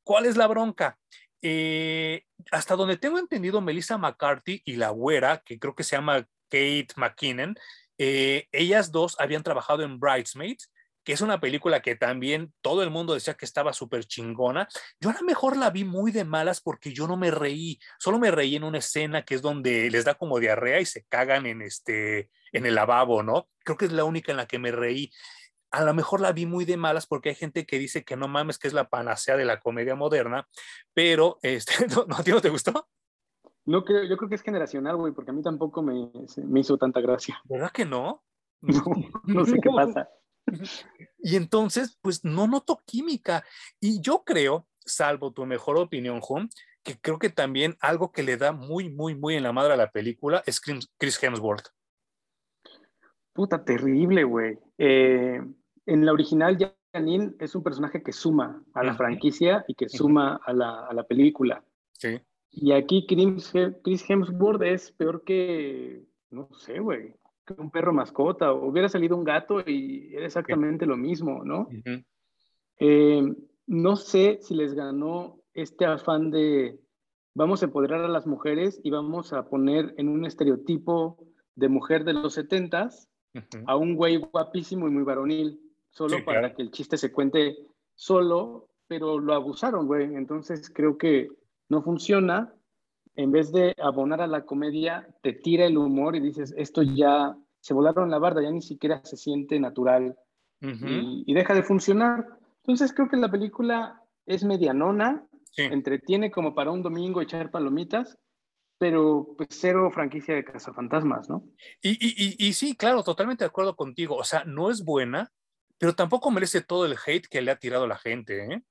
¿Cuál es la bronca? Eh, hasta donde tengo entendido, Melissa McCarthy y la güera, que creo que se llama Kate McKinnon, eh, ellas dos habían trabajado en Bridesmaids, que es una película que también todo el mundo decía que estaba súper chingona. Yo a lo mejor la vi muy de malas porque yo no me reí, solo me reí en una escena que es donde les da como diarrea y se cagan en, este, en el lavabo, ¿no? Creo que es la única en la que me reí. A lo mejor la vi muy de malas porque hay gente que dice que no mames, que es la panacea de la comedia moderna, pero este, ¿no, ¿a ti no te gustó? No creo, yo creo que es generacional, güey, porque a mí tampoco me, me hizo tanta gracia. ¿Verdad que no? No, no sé qué pasa. Y entonces, pues no noto química. Y yo creo, salvo tu mejor opinión, Juan, que creo que también algo que le da muy, muy, muy en la madre a la película es Chris Hemsworth. Puta, terrible, güey. Eh, en la original, Janine es un personaje que suma a la franquicia y que suma a la, a la película. Sí. Y aquí Chris Hemsworth es peor que, no sé, güey un perro mascota, o hubiera salido un gato y era exactamente lo mismo, ¿no? Eh, no sé si les ganó este afán de vamos a empoderar a las mujeres y vamos a poner en un estereotipo de mujer de los setentas a un güey guapísimo y muy varonil, solo para que el chiste se cuente solo, pero lo abusaron, güey. Entonces creo que no funciona en vez de abonar a la comedia, te tira el humor y dices, esto ya se volaron la barda, ya ni siquiera se siente natural y, deja de funcionar. Entonces creo que la película es medianona, entretiene como para un domingo echar palomitas, pero pues cero franquicia de cazafantasmas, ¿no? Y, y, y, sí, claro, totalmente de acuerdo contigo. O sea, no es buena, pero tampoco merece todo el hate que le ha tirado la gente, ¿eh?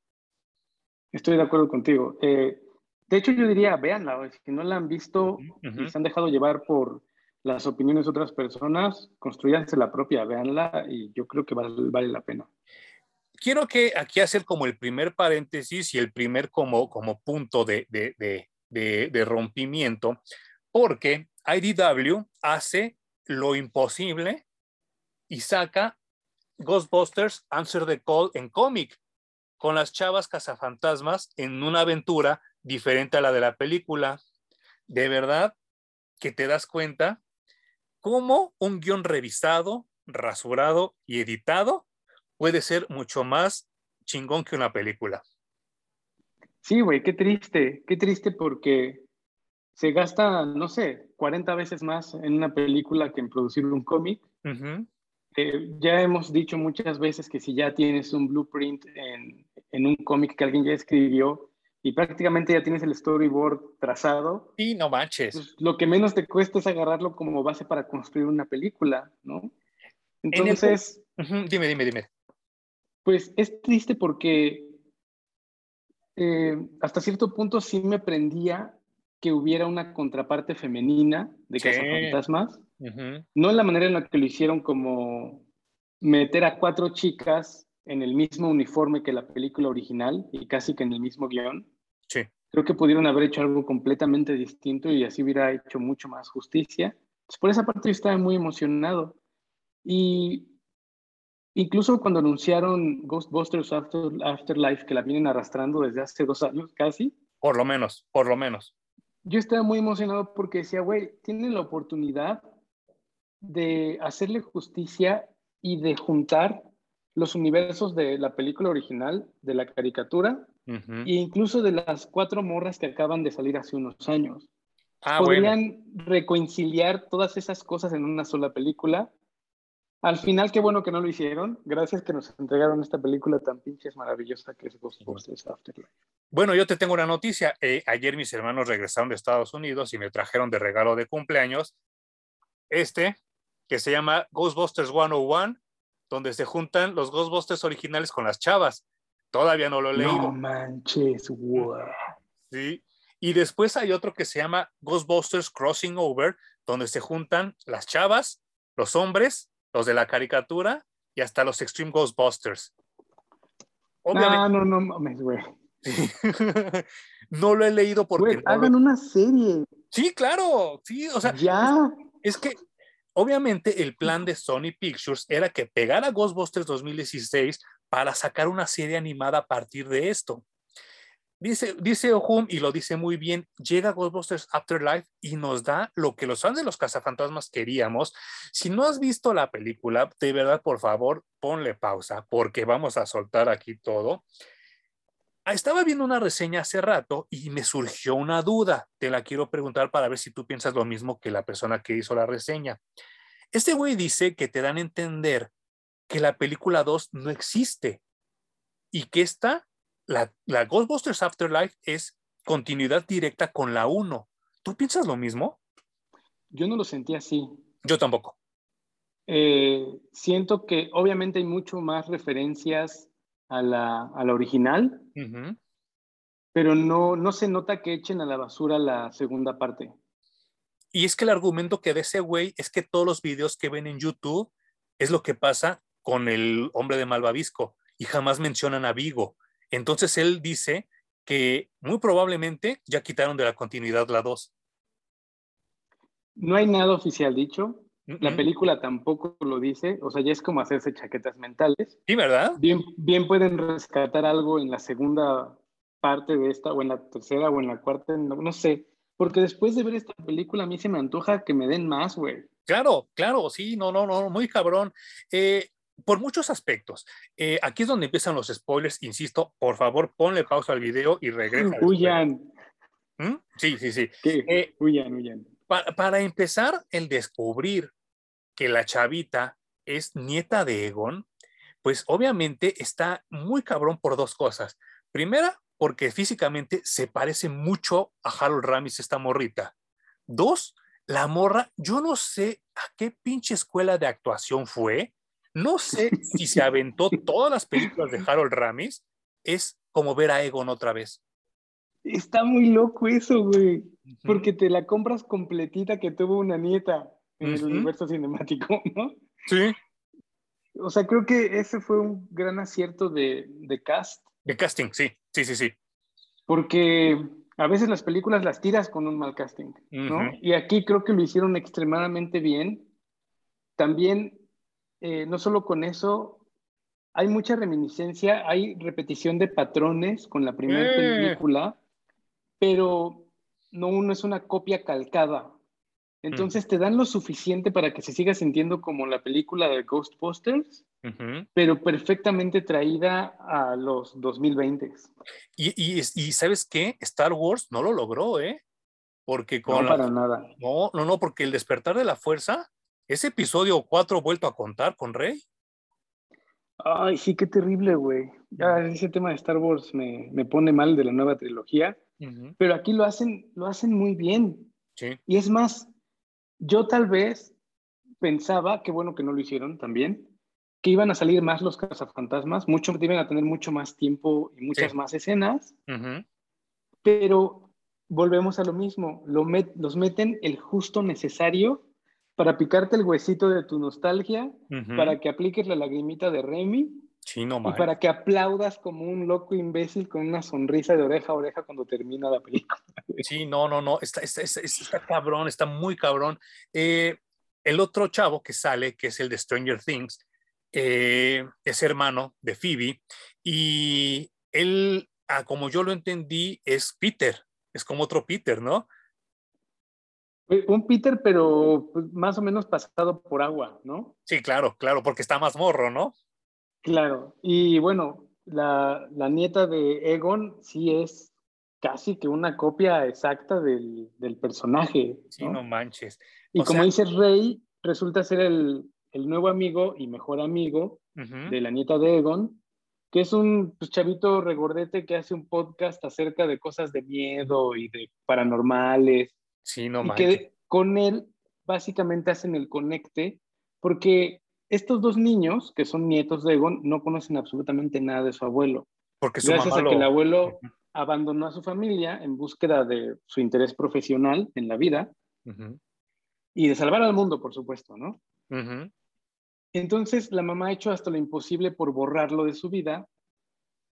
Estoy de acuerdo contigo. Eh, de hecho, yo diría, véanla, si no la han visto y se han dejado llevar por las opiniones de otras personas, construyanse la propia, véanla y yo creo que vale, la pena. Quiero que aquí hacer como el primer paréntesis y el primer como, como punto de, de, de rompimiento, porque IDW hace lo imposible y saca Ghostbusters Answer the Call en cómic, con las chavas cazafantasmas en una aventura diferente a la de la película. De verdad que te das cuenta cómo un guion revisado, rasurado y editado puede ser mucho más chingón que una película. Sí, güey, qué triste, qué triste porque se gasta, no sé, 40 veces más en una película que en producir un cómic. Eh, ya hemos dicho muchas veces que si ya tienes un blueprint en, en un cómic que alguien ya escribió, y prácticamente ya tienes el storyboard trazado. Y no manches. Pues, lo que menos te cuesta es agarrarlo como base para construir una película, ¿no? Entonces... Dime, dime, dime. Pues es triste porque eh, hasta cierto punto sí me prendía que hubiera una contraparte femenina de Cazafantasmas. No en la manera en la que lo hicieron como meter a cuatro chicas en el mismo uniforme que la película original y casi que en el mismo guion. Sí. Creo que pudieron haber hecho algo completamente distinto y así hubiera hecho mucho más justicia. Pues por esa parte yo estaba muy emocionado. Y incluso cuando anunciaron Ghostbusters After, Afterlife, que la vienen arrastrando desde hace dos años casi. Por lo menos, por lo menos. Yo estaba muy emocionado porque decía, güey, tienen la oportunidad de hacerle justicia y de juntar los universos de la película original, de la caricatura, e incluso de las cuatro morras que acaban de salir hace unos años. Ah, Podrían reconciliar todas esas cosas en una sola película. Al final, qué bueno que no lo hicieron. Gracias que nos entregaron esta película tan pinches maravillosa que es Ghostbusters Afterlife. Bueno, yo te tengo una noticia. Eh, ayer mis hermanos regresaron de Estados Unidos y me trajeron de regalo de cumpleaños este que se llama Ghostbusters 101 donde se juntan los Ghostbusters originales con las chavas. Todavía no lo he leído. No manches, wow. Sí. Y después hay otro que se llama Ghostbusters Crossing Over, donde se juntan las chavas, los hombres, los de la caricatura y hasta los Extreme Ghostbusters. Obviamente. No, no, no mames, güey. no lo he leído porque. hagan una serie. Sí, claro. Sí, o sea. Ya. es que Obviamente el plan de Sony Pictures era que pegara Ghostbusters 2016 para sacar una serie animada a partir de esto. Dice, dice Ohum y lo dice muy bien, llega Ghostbusters Afterlife y nos da lo que los fans de los cazafantasmas queríamos. Si no has visto la película, de verdad, por favor, ponle pausa porque vamos a soltar aquí todo. Estaba viendo una reseña hace rato y me surgió una duda. Te la quiero preguntar para ver si tú piensas lo mismo que la persona que hizo la reseña. Este güey dice que te dan a entender que la película 2 no existe y que esta la, Ghostbusters Afterlife es continuidad directa con la 1. ¿Tú piensas lo mismo? Yo no lo sentí así. Yo tampoco. Eh, siento que obviamente hay mucho más referencias a la, original, pero no, no se nota que echen a la basura la segunda parte. Y es que el argumento que de ese güey es que todos los videos que ven en YouTube es lo que pasa con el hombre de Malvavisco y jamás mencionan a Vigo. Entonces él dice que muy probablemente ya quitaron de la continuidad la 2. No hay nada oficial dicho. La película tampoco lo dice, o sea, ya es como hacerse chaquetas mentales. Sí, ¿verdad? Bien, bien pueden rescatar algo en la segunda parte de esta, o en la tercera, o en la cuarta, no, sé. Porque después de ver esta película, a mí se me antoja que me den más, güey. Claro, claro, sí, no, no, no, muy cabrón. Eh, por muchos aspectos. Eh, aquí es donde empiezan los spoilers, insisto, por favor, ponle pausa al video y regresa. Huyan. ¿Mm? Sí, sí, sí. Eh, huyan, huyan. para empezar, el descubrir que la chavita es nieta de Egon, pues obviamente está muy cabrón por dos cosas. Primera, porque físicamente se parece mucho a Harold Ramis esta morrita. Dos, la morra, yo no sé a qué pinche escuela de actuación fue, no sé si se aventó todas las películas de Harold Ramis, es como ver a Egon otra vez. Está muy loco eso, güey, porque te la compras completita que tuvo una nieta en el universo cinemático, ¿no? Sí. O sea, creo que ese fue un gran acierto de, de cast. De casting, sí, sí, sí, sí. Porque a veces las películas las tiras con un mal casting, ¿no? Y aquí creo que lo hicieron extremadamente bien. También eh, no solo con eso, hay mucha reminiscencia, hay repetición de patrones con la primera eh. película, pero no uno es una copia calcada. Entonces mm. te dan lo suficiente para que se siga sintiendo como la película de Ghostbusters, pero perfectamente traída a los 2020. Y, y, y, sabes qué? Star Wars no lo logró, ¿eh? Porque con... No, para nada. No, no, no, porque el despertar de la fuerza ese episodio 4 vuelto a contar con Rey. Ay, sí, qué terrible, güey. Ya ese tema de Star Wars me, me pone mal de la nueva trilogía, pero aquí lo hacen, lo hacen muy bien. Sí. Y es más, yo tal vez pensaba, qué bueno que no lo hicieron también, que iban a salir más los cazafantasmas, mucho, iban a tener mucho más tiempo y muchas más escenas, pero volvemos a lo mismo, lo los meten el justo necesario para picarte el huesito de tu nostalgia, para que apliques la lagrimita de Remy. Sí, no y para que aplaudas como un loco imbécil con una sonrisa de oreja a oreja cuando termina la película. Sí, no, no, no, está, está, está, cabrón, está muy cabrón. Eh, el otro chavo que sale, que es el de Stranger Things, eh, es hermano de Phoebe y él, ah, como yo lo entendí, es Peter, es como otro Peter, ¿no? Un Peter, pero pues, más o menos pasado por agua, ¿no? Sí, claro, claro, porque está más morro, ¿no? Claro, y bueno, la, nieta de Egon sí es casi que una copia exacta del, personaje. Sí, no manches. Y como dice Rey, resulta ser el, nuevo amigo y mejor amigo de la nieta de Egon, que es un pues, chavito regordete que hace un podcast acerca de cosas de miedo y de paranormales Sí, no y que con él básicamente hacen el conecte, porque estos dos niños, que son nietos de Egon, no conocen absolutamente nada de su abuelo. Porque su Gracias a que el abuelo abandonó a su familia en búsqueda de su interés profesional en la vida y de salvar al mundo, por supuesto, ¿no? Entonces la mamá ha hecho hasta lo imposible por borrarlo de su vida.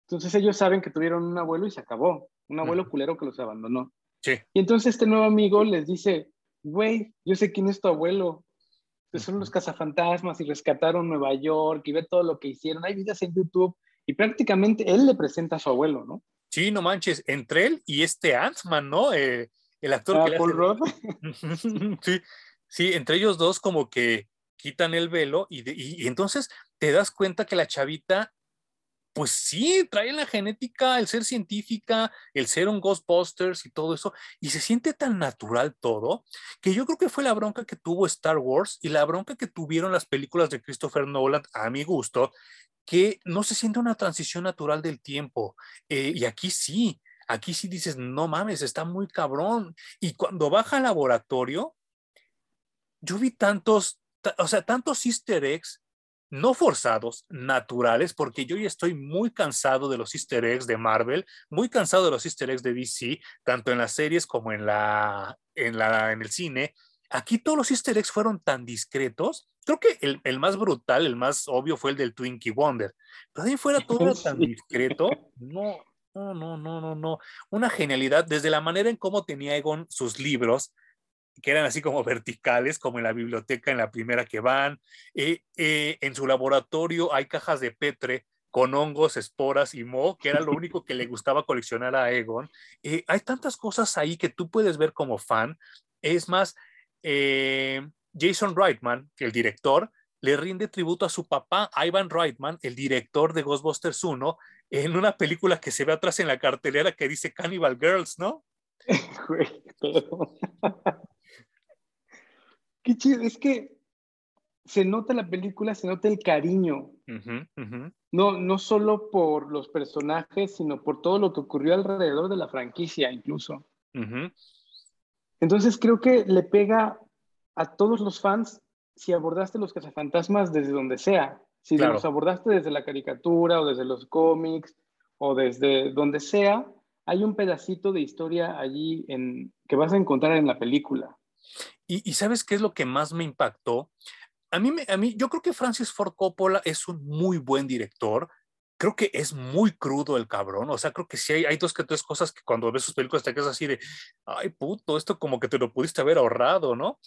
Entonces ellos saben que tuvieron un abuelo y se acabó. Un abuelo culero que los abandonó. Y entonces este nuevo amigo les dice, güey, yo sé quién es tu abuelo. Son los cazafantasmas y rescataron Nueva York y ve todo lo que hicieron. Hay vidas en YouTube y prácticamente él le presenta a su abuelo, ¿no? Sí, no manches, entre él y este Ant-Man, ¿no? Eh, el actor ah, que Paul sí, sí, entre ellos dos como que quitan el velo y, y, entonces te das cuenta que la chavita, pues sí, trae la genética, el ser científica, el ser un Ghostbusters y todo eso, y se siente tan natural todo, que yo creo que fue la bronca que tuvo Star Wars y la bronca que tuvieron las películas de Christopher Nolan, a mi gusto, que no se siente una transición natural del tiempo. Eh, y aquí sí, aquí sí dices, no mames, está muy cabrón. Y cuando baja al laboratorio, yo vi tantos, o sea, tantos easter eggs no forzados, naturales, porque yo ya estoy muy cansado de los easter eggs de Marvel, muy cansado de los easter eggs de DC, tanto en las series como en, la, en, la, en el cine. Aquí todos los easter eggs fueron tan discretos. Creo que el, el más brutal, el más obvio fue el del Twinkie Wonder. Pero ahí fuera todo tan discreto. No, no, no, no, no, no. Una genialidad desde la manera en cómo tenía Egon sus libros, que eran así como verticales, como en la biblioteca en la primera que van. Eh, eh, en su laboratorio hay cajas de Petre con hongos, esporas y moho, que era lo único que le gustaba coleccionar a Egon. Eh, hay tantas cosas ahí que tú puedes ver como fan. Es más, Jason Reitman, el director, le rinde tributo a su papá, Ivan Reitman, el director de Ghostbusters 1, en una película que se ve atrás en la cartelera que dice Cannibal Girls, ¿no? Qué chido, es que se nota la película, se nota el cariño. No, no solo por los personajes, sino por todo lo que ocurrió alrededor de la franquicia, incluso. Entonces creo que le pega a todos los fans si abordaste los cazafantasmas desde donde sea. Si los abordaste desde la caricatura o desde los cómics o desde donde sea, hay un pedacito de historia allí en, que vas a encontrar en la película. Y, sabes qué es lo que más me impactó? A mí, a mí, yo creo que Francis Ford Coppola es un muy buen director. Creo que es muy crudo el cabrón. O sea, creo que sí hay, hay dos que cosas que cuando ves sus películas te quedas así de, ay puto, esto como que te lo pudiste haber ahorrado, ¿no?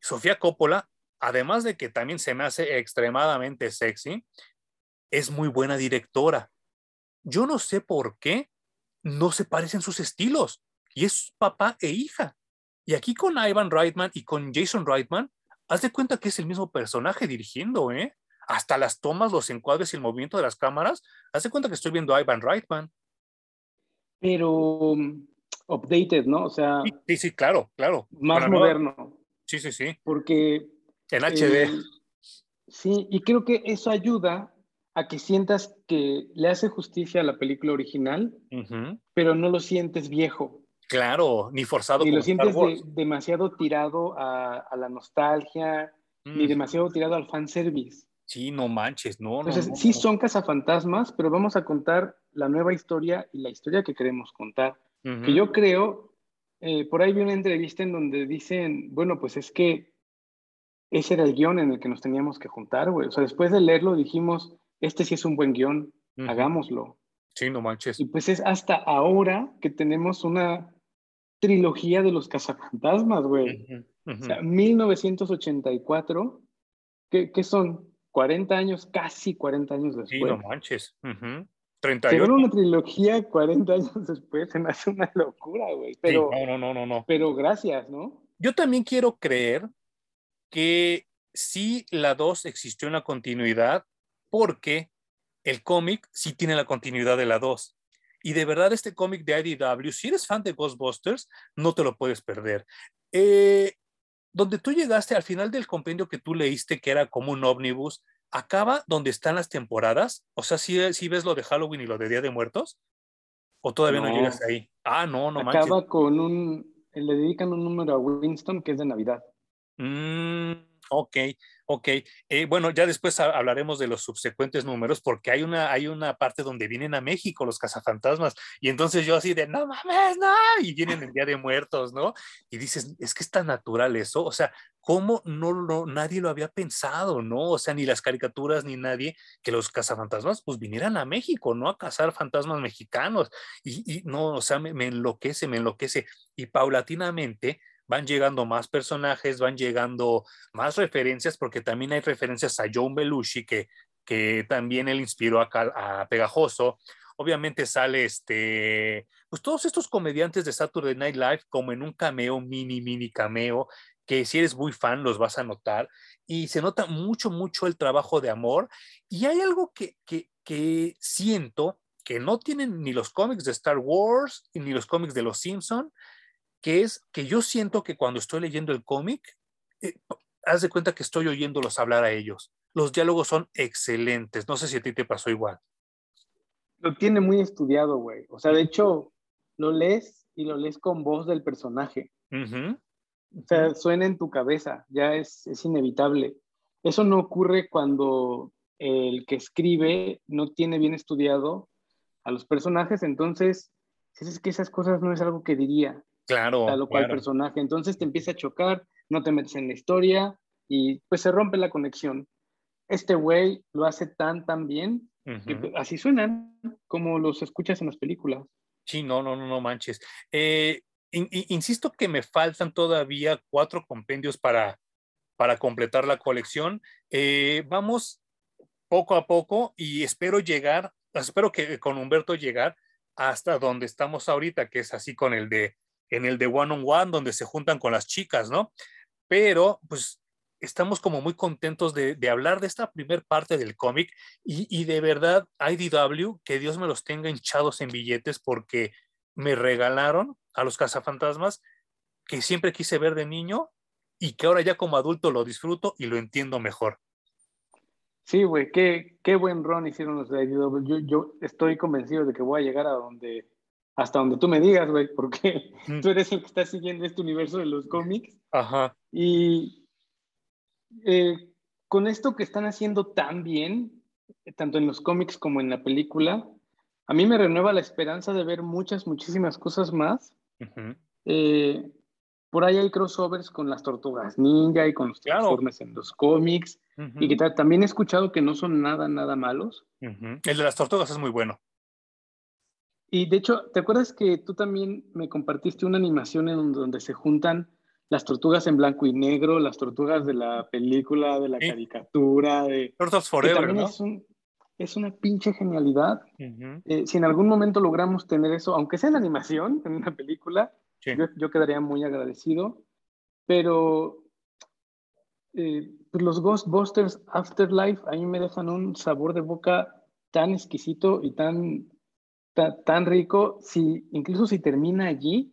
Sofía Coppola, además de que también se me hace extremadamente sexy, es muy buena directora. Yo no sé por qué no se parecen sus estilos. Y es papá e hija. Y aquí con Ivan Reitman y con Jason Reitman, haz de cuenta que es el mismo personaje dirigiendo, ¿eh? Hasta las tomas, los encuadres y el movimiento de las cámaras, haz de cuenta que estoy viendo a Ivan Reitman. Pero um, updated, ¿no? O sea. Sí, sí, claro, claro. Más moderno. Sí, sí, sí. Porque. En HD. Eh, sí, y creo que eso ayuda a que sientas que le hace justicia a la película original, pero no lo sientes viejo. Claro, ni forzado. Ni lo sientes demasiado tirado a, la nostalgia, ni mm. demasiado tirado al fanservice. Sí, no manches, no. Entonces, no, sí son cazafantasmas, pero vamos a contar la nueva historia y la historia que queremos contar. Que yo creo, eh, por ahí vi una entrevista en donde dicen, bueno, pues es que ese era el guion en el que nos teníamos que juntar, güey. O sea, después de leerlo dijimos, este sí es un buen guion, hagámoslo. Sí, no manches. Y pues es hasta ahora que tenemos una trilogía de los cazafantasmas, güey. O sea, 1984, ¿qué, ¿qué, son? 40 años, casi 40 años después. Sí, no manches. Uh 38. una trilogía 40 años después, se me hace una locura, güey. Pero, no, no, no, no. Pero gracias, ¿no? Yo también quiero creer que sí la 2 existió una continuidad porque el cómic sí tiene la continuidad de la 2. Y de verdad este cómic de IDW, si eres fan de Ghostbusters, no te lo puedes perder. Eh, donde tú llegaste al final del compendio que tú leíste, que era como un ómnibus, acaba donde están las temporadas. O sea, si, si ves lo de Halloween y lo de Día de Muertos, o todavía no, llegas ahí. Ah, no, no Acaba con un, le dedican un número a Winston que es de Navidad. Mm, ok, Ok, eh, bueno, ya después hablaremos de los subsecuentes números porque hay una, hay una parte donde vienen a México los cazafantasmas y entonces yo así de, no mames, no, y vienen el Día de Muertos, ¿no? Y dices, es que es tan natural eso, o sea, ¿cómo no, no nadie lo había pensado, ¿no? O sea, ni las caricaturas ni nadie, que los cazafantasmas pues vinieran a México, ¿no? A cazar fantasmas mexicanos y, no, o sea, me, me enloquece, me enloquece y paulatinamente van llegando más personajes, van llegando más referencias, porque también hay referencias a John Belushi, que, que también él inspiró a, a Pegajoso, obviamente sale este, pues todos estos comediantes de Saturday Night Live como en un cameo, mini, mini cameo, que si eres muy fan los vas a notar y se nota mucho, mucho el trabajo de amor. Y hay algo que, que, que siento que no tienen ni los cómics de Star Wars ni los cómics de Los Simpson, que es que yo siento que cuando estoy leyendo el cómic, eh, haz de cuenta que estoy oyéndolos hablar a ellos. Los diálogos son excelentes. No sé si a ti te pasó igual. Lo tiene muy estudiado, güey. O sea, de hecho, lo lees y lo lees con voz del personaje. O sea, suena en tu cabeza, ya es, es inevitable. Eso no ocurre cuando el que escribe no tiene bien estudiado a los personajes, entonces es que esas cosas no es algo que diría. Claro. A lo cual personaje. Entonces te empieza a chocar, no te metes en la historia y pues se rompe la conexión. Este güey lo hace tan, tan bien que así suenan como los escuchas en las películas. Sí, no, no, no, no manches. Eh, insisto que me faltan todavía cuatro compendios para, para completar la colección. Eh, vamos poco a poco y espero llegar, espero que con Humberto llegar hasta donde estamos ahorita, que es así con el de en el de One on One, donde se juntan con las chicas, ¿no? Pero, pues, estamos como muy contentos de, hablar de esta primer parte del cómic y, de verdad, IDW, que Dios me los tenga hinchados en billetes porque me regalaron a los cazafantasmas que siempre quise ver de niño y que ahora ya como adulto lo disfruto y lo entiendo mejor. Sí, güey, qué, qué buen ron hicieron los de IDW. Yo estoy convencido de que voy a llegar a donde hasta donde tú me digas, güey, porque tú eres el que está siguiendo este universo de los cómics. Ajá. Y eh, con esto que están haciendo tan bien, tanto en los cómics como en la película, a mí me renueva la esperanza de ver muchas, muchísimas cosas más. Eh, por ahí hay crossovers con las tortugas ninja y con los transformes en los cómics. Y que también he escuchado que no son nada, nada malos. El de las tortugas es muy bueno. Y de hecho, ¿te acuerdas que tú también me compartiste una animación en donde se juntan las tortugas en blanco y negro, las tortugas de la película, de la caricatura, de... Turtles Forever, ¿no? Es, una pinche genialidad. Eh, si en algún momento logramos tener eso, aunque sea en animación, en una película, yo, quedaría muy agradecido. Pero eh, pues los Ghostbusters Afterlife a mí me dejan un sabor de boca tan exquisito y tan tan rico, si, incluso si termina allí,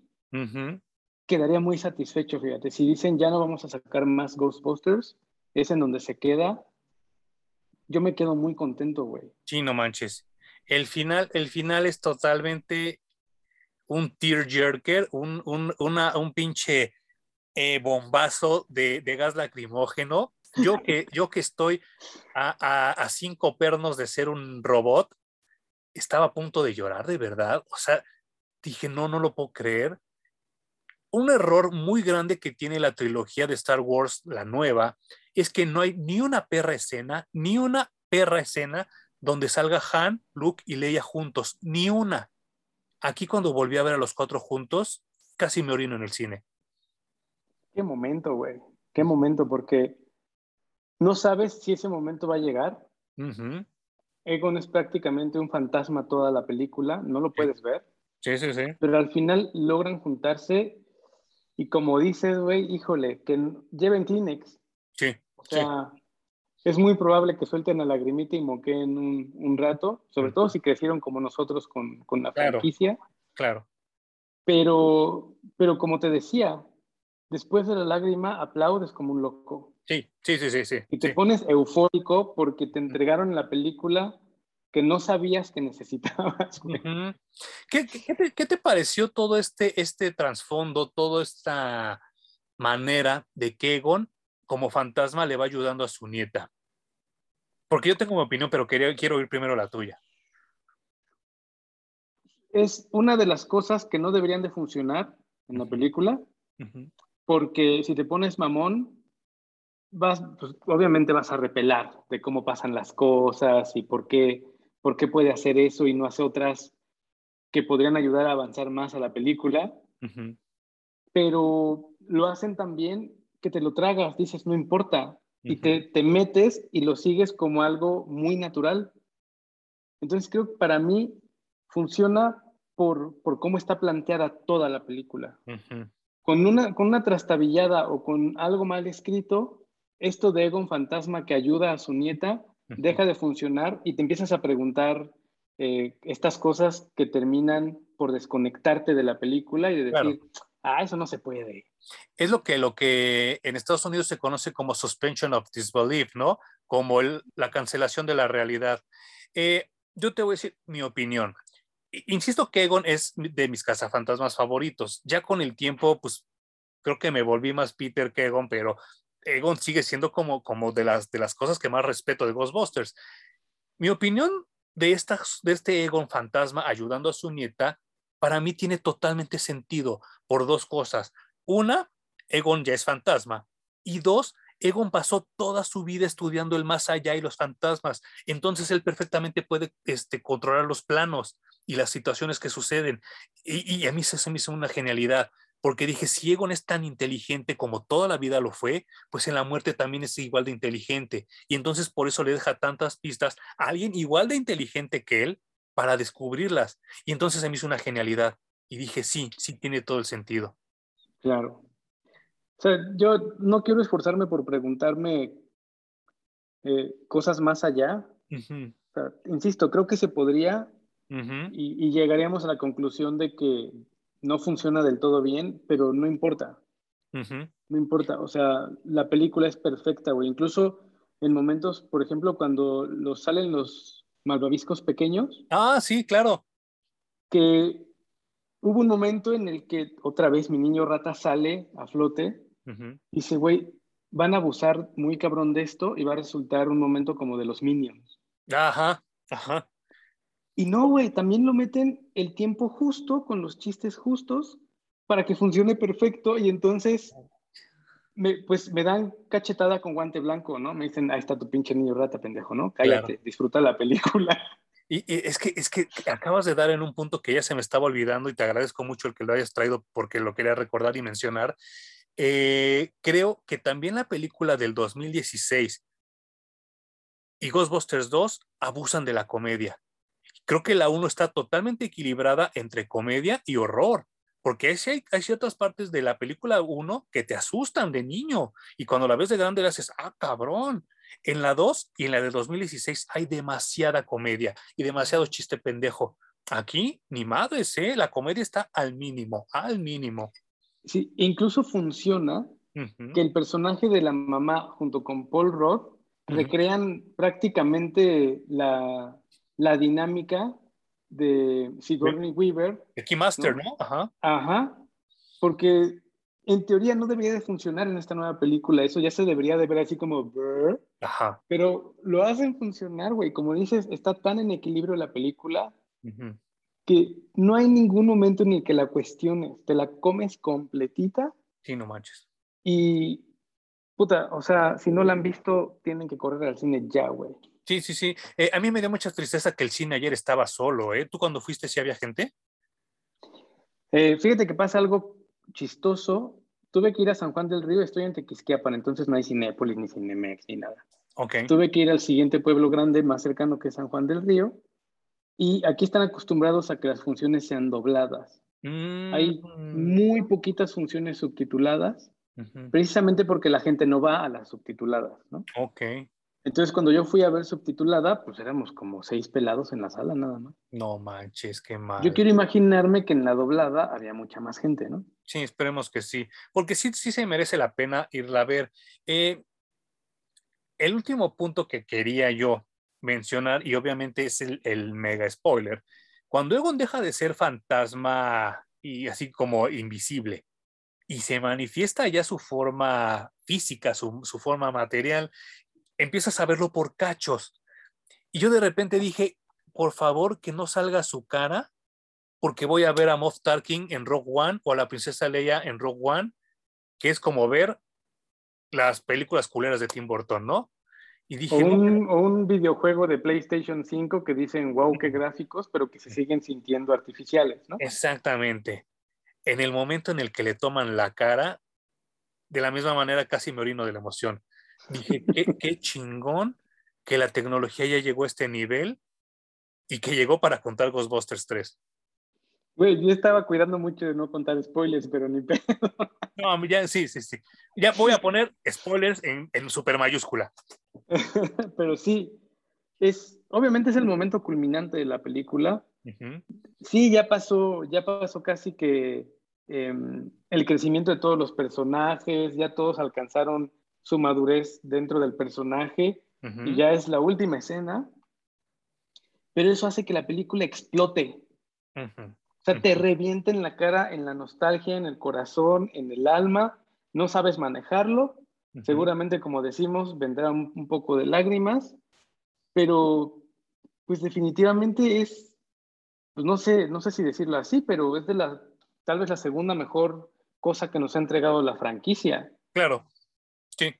quedaría muy satisfecho, fíjate. Si dicen ya no vamos a sacar más Ghostbusters, es en donde se queda. Yo me quedo muy contento, güey. Sí, no manches. El final, el final es totalmente un tearjerker, un, un, una, un pinche eh, bombazo de, de, gas lacrimógeno. Yo que, yo que estoy a, a, a cinco pernos de ser un robot, estaba a punto de llorar de verdad. O sea, dije, no, no lo puedo creer. Un error muy grande que tiene la trilogía de Star Wars, la nueva, es que no hay ni una perra escena, ni una perra escena donde salga Han, Luke y Leia juntos, ni una. Aquí cuando volví a ver a los cuatro juntos, casi me orino en el cine. Qué momento, güey. Qué momento, porque no sabes si ese momento va a llegar. Egon es prácticamente un fantasma toda la película, no lo puedes ver. Sí, sí, sí. Pero al final logran juntarse y como dices, güey, híjole, que lleven Kleenex. Sí. O sea, es muy probable que suelten a lagrimita y moqueen un, un rato, sobre todo si crecieron como nosotros con, con la franquicia. Claro. Pero, pero como te decía, después de la lágrima aplaudes como un loco. Sí, sí, sí, sí. Y te pones eufórico porque te entregaron la película que no sabías que necesitabas. ¿Qué, qué, te, pareció todo este, este trasfondo, toda esta manera de que Egon como fantasma le va ayudando a su nieta? Porque yo tengo mi opinión, pero quería, quiero oír primero la tuya. Es una de las cosas que no deberían de funcionar en la película, porque si te pones mamón, vas, pues, obviamente vas a repelar de cómo pasan las cosas y por qué, por qué puede hacer eso y no hace otras que podrían ayudar a avanzar más a la película. Pero lo hacen también que te lo tragas, dices, no importa, y te, te, metes y lo sigues como algo muy natural. Entonces creo que para mí funciona por, por cómo está planteada toda la película. con, una, con una trastabillada o con algo mal escrito, esto de Egon Fantasma que ayuda a su nieta deja de funcionar y te empiezas a preguntar eh, estas cosas que terminan por desconectarte de la película y de decir, ah, eso no se puede. Es lo que, lo que en Estados Unidos se conoce como suspension of disbelief, ¿no? Como la cancelación de la realidad. Eh, yo te voy a decir mi opinión. Insisto que Egon es de mis cazafantasmas favoritos. Ya con el tiempo, pues creo que me volví más Peter que Egon, pero Egon sigue siendo como, como de, las, de las cosas que más respeto de Ghostbusters. Mi opinión de, esta, de este Egon fantasma ayudando a su nieta, para mí tiene totalmente sentido por dos cosas. Una, Egon ya es fantasma. Y dos, Egon pasó toda su vida estudiando el más allá y los fantasmas. Entonces él perfectamente puede este, controlar los planos y las situaciones que suceden. Y, a mí eso me hizo una genialidad porque dije, si Egon es tan inteligente como toda la vida lo fue, pues en la muerte también es igual de inteligente. Y entonces por eso le deja tantas pistas a alguien igual de inteligente que él para descubrirlas. Y entonces se me hizo una genialidad. Y dije, sí, sí tiene todo el sentido. Claro. O sea, yo no quiero esforzarme por preguntarme eh, cosas más allá. insisto, creo que se podría y, llegaríamos a la conclusión de que no funciona del todo bien, pero no importa. No importa, o sea, la película es perfecta, güey. Incluso en momentos, por ejemplo, cuando los salen los malvaviscos pequeños. Ah, sí, claro. Que hubo un momento en el que otra vez mi niño rata sale a flote y dice, güey, van a abusar muy cabrón de esto y va a resultar un momento como de los Minions. Ajá, ajá. Y no, güey, también lo meten el tiempo justo, con los chistes justos, para que funcione perfecto y entonces, me, pues me dan cachetada con guante blanco, ¿no? Me dicen, ahí está tu pinche niño rata, pendejo, ¿no? Cállate, disfruta la película. Y, es, que, es que acabas de dar en un punto que ya se me estaba olvidando y te agradezco mucho el que lo hayas traído porque lo quería recordar y mencionar. Eh, creo que también la película del 2016 y Ghostbusters 2 abusan de la comedia creo que la 1 está totalmente equilibrada entre comedia y horror, porque hay, hay ciertas partes de la película 1 que te asustan de niño y cuando la ves de grande le haces, ah, cabrón. En la 2 y en la de 2016 hay demasiada comedia y demasiado chiste pendejo. Aquí, ni madres, ¿eh? La comedia está al mínimo, al mínimo. Sí, incluso funciona que el personaje de la mamá junto con Paul Roth recrean prácticamente la, la dinámica de Sigourney Weaver. De Keymaster, ¿no? Ajá. Ajá. Porque en teoría no debería de funcionar en esta nueva película. Eso ya se debería de ver así como... Ajá. Pero lo hacen funcionar, güey. Como dices, está tan en equilibrio la película que no hay ningún momento en el que la cuestiones. Te la comes completita. Sí, no manches. Y, puta, o sea, si no la han visto, tienen que correr al cine ya, güey. Sí, sí, sí. Eh, a mí me dio mucha tristeza que el cine ayer estaba solo, ¿eh? ¿Tú cuando fuiste sí había gente? Eh, fíjate que pasa algo chistoso. Tuve que ir a San Juan del Río, estoy en Tequisquiapan, entonces no hay Cinépolis, ni Cinemex, ni nada. Okay. Tuve que ir al siguiente pueblo grande más cercano que San Juan del Río. Y aquí están acostumbrados a que las funciones sean dobladas. Hay Mm. muy poquitas funciones subtituladas, precisamente porque la gente no va a las subtituladas, ¿no? Ok. Entonces, cuando yo fui a ver subtitulada, pues éramos como seis pelados en la sala, nada más. No manches, qué mal. Yo quiero imaginarme que en la doblada había mucha más gente, ¿no? Sí, esperemos que sí, porque sí, sí se merece la pena irla a ver. Eh, el último punto que quería yo mencionar, y obviamente es el, el mega spoiler, cuando Egon deja de ser fantasma y así como invisible, y se manifiesta ya su forma física, su, su forma material, empiezas a verlo por cachos. Y yo de repente dije, por favor, que no salga su cara, porque voy a ver a Moff Tarkin en Rogue One o a la princesa Leia en Rogue One, que es como ver las películas culeras de Tim Burton, ¿no? Y dije, o, un, o un videojuego de PlayStation 5 que dicen, wow, qué gráficos, pero que se siguen sintiendo artificiales, ¿no? Exactamente. En el momento en el que le toman la cara, de la misma manera casi me orino de la emoción. Dije, qué, qué chingón que la tecnología ya llegó a este nivel y que llegó para contar Ghostbusters 3. Güey, yo estaba cuidando mucho de no contar spoilers, pero ni pedo. No, ya sí, sí, sí. Ya voy a poner spoilers en, en super mayúscula. pero sí, es, obviamente es el momento culminante de la película. Sí, ya pasó, ya pasó casi que em, el crecimiento de todos los personajes, ya todos alcanzaron su madurez dentro del personaje y ya es la última escena, pero eso hace que la película explote. O sea, te revienta en la cara, en la nostalgia, en el corazón, en el alma, no sabes manejarlo, seguramente como decimos, vendrá un, poco de lágrimas, pero pues definitivamente es, pues no sé, no sé si decirlo así, pero es de la, tal vez la segunda mejor cosa que nos ha entregado la franquicia. Claro, sí,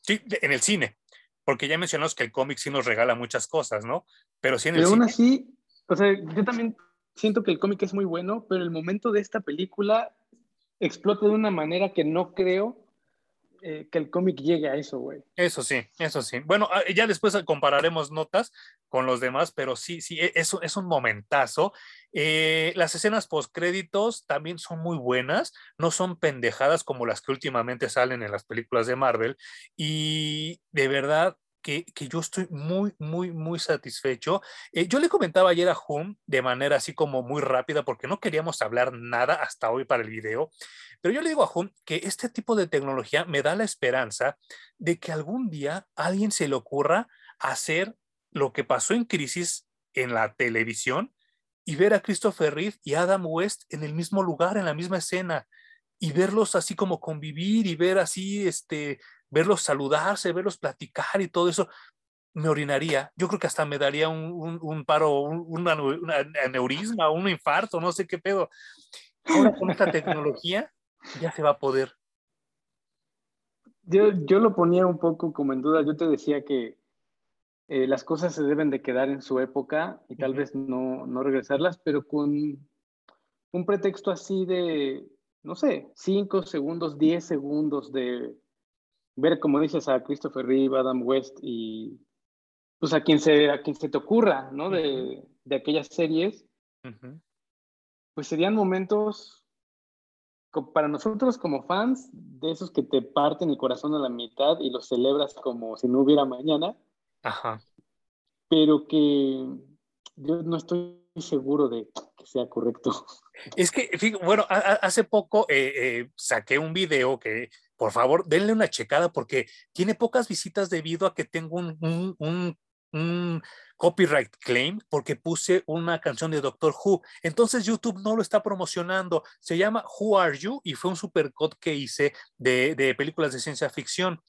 sí, en el cine, porque ya mencionamos que el cómic sí nos regala muchas cosas, ¿no? Pero sí en el pero aún así, o sea, yo también siento que el cómic es muy bueno, pero el momento de esta película explota de una manera que no creo eh, que el cómic llegue a eso, güey. Eso sí, eso sí. Bueno, ah, ya después compararemos notas con los demás, pero sí, sí, e, es, es un momentazo. Eh, las escenas post-créditos también son muy buenas, no son pendejadas como las que últimamente salen en las películas de Marvel. Y de verdad, que, yo estoy muy, muy, muy satisfecho. Eh, yo le comentaba ayer a Hum de manera así como muy rápida, porque no queríamos hablar nada hasta hoy para el video, pero yo le digo a Hum que este tipo de tecnología me da la esperanza de que algún día a alguien se le ocurra hacer lo que pasó en Crisis en la televisión y ver a Christopher Reeve y Adam West en el mismo lugar, en la misma escena, y verlos así como convivir y ver así, este, verlos saludarse, verlos platicar y todo eso, me orinaría. Yo creo que hasta me daría un, paro, un, aneurisma, un infarto, no sé qué pedo. Ahora con esta tecnología ya se va a poder. Yo, yo lo ponía un poco como en duda. Yo te decía que eh, las cosas se deben de quedar en su época y tal vez no, no regresarlas, pero con un pretexto así de, no sé, 5 segundos, 10 segundos de ver, como dices, a Christopher Reeve, Adam West y pues a quien se, a quien se te ocurra, ¿no? De, de aquellas series, pues serían momentos para nosotros como fans, de esos que te parten el corazón a la mitad y los celebras como si no hubiera mañana. Ajá. Pero que yo no estoy seguro de que sea correcto. Es que, bueno, hace poco eh, eh, saqué un video que por favor, denle una checada porque tiene pocas visitas debido a que tengo un, copyright claim porque puse una canción de Doctor Who. Entonces YouTube no lo está promocionando. Se llama Who Are You y fue un supercut que hice de, de películas de ciencia ficción.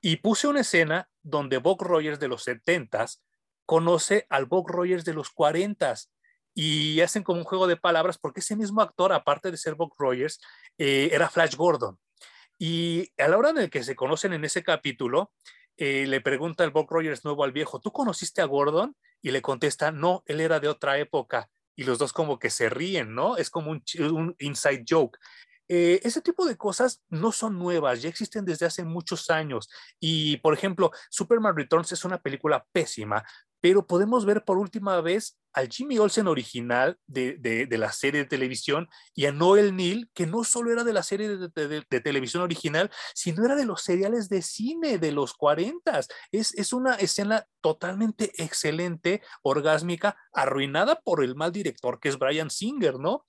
Y puse una escena donde Bob Rogers de los 70s conoce al Bob Rogers de los 40s y hacen como un juego de palabras porque ese mismo actor, aparte de ser Bob Rogers, eh, era Flash Gordon. Y a la hora de que se conocen en ese capítulo, eh, le pregunta el Bob Rogers nuevo al viejo, ¿tú conociste a Gordon? Y le contesta, no, él era de otra época. Y los dos como que se ríen, ¿no? Es como un, un inside joke. Eh, ese tipo de cosas no son nuevas, ya existen desde hace muchos años. Y, por ejemplo, Superman Returns es una película pésima, pero podemos ver por última vez al Jimmy Olsen original de, la serie de televisión y a Noel Neal, que no solo era de la serie de, televisión original, sino era de los seriales de cine de los 40. Es, es una escena totalmente excelente, orgásmica, arruinada por el mal director que es Brian Singer, ¿no?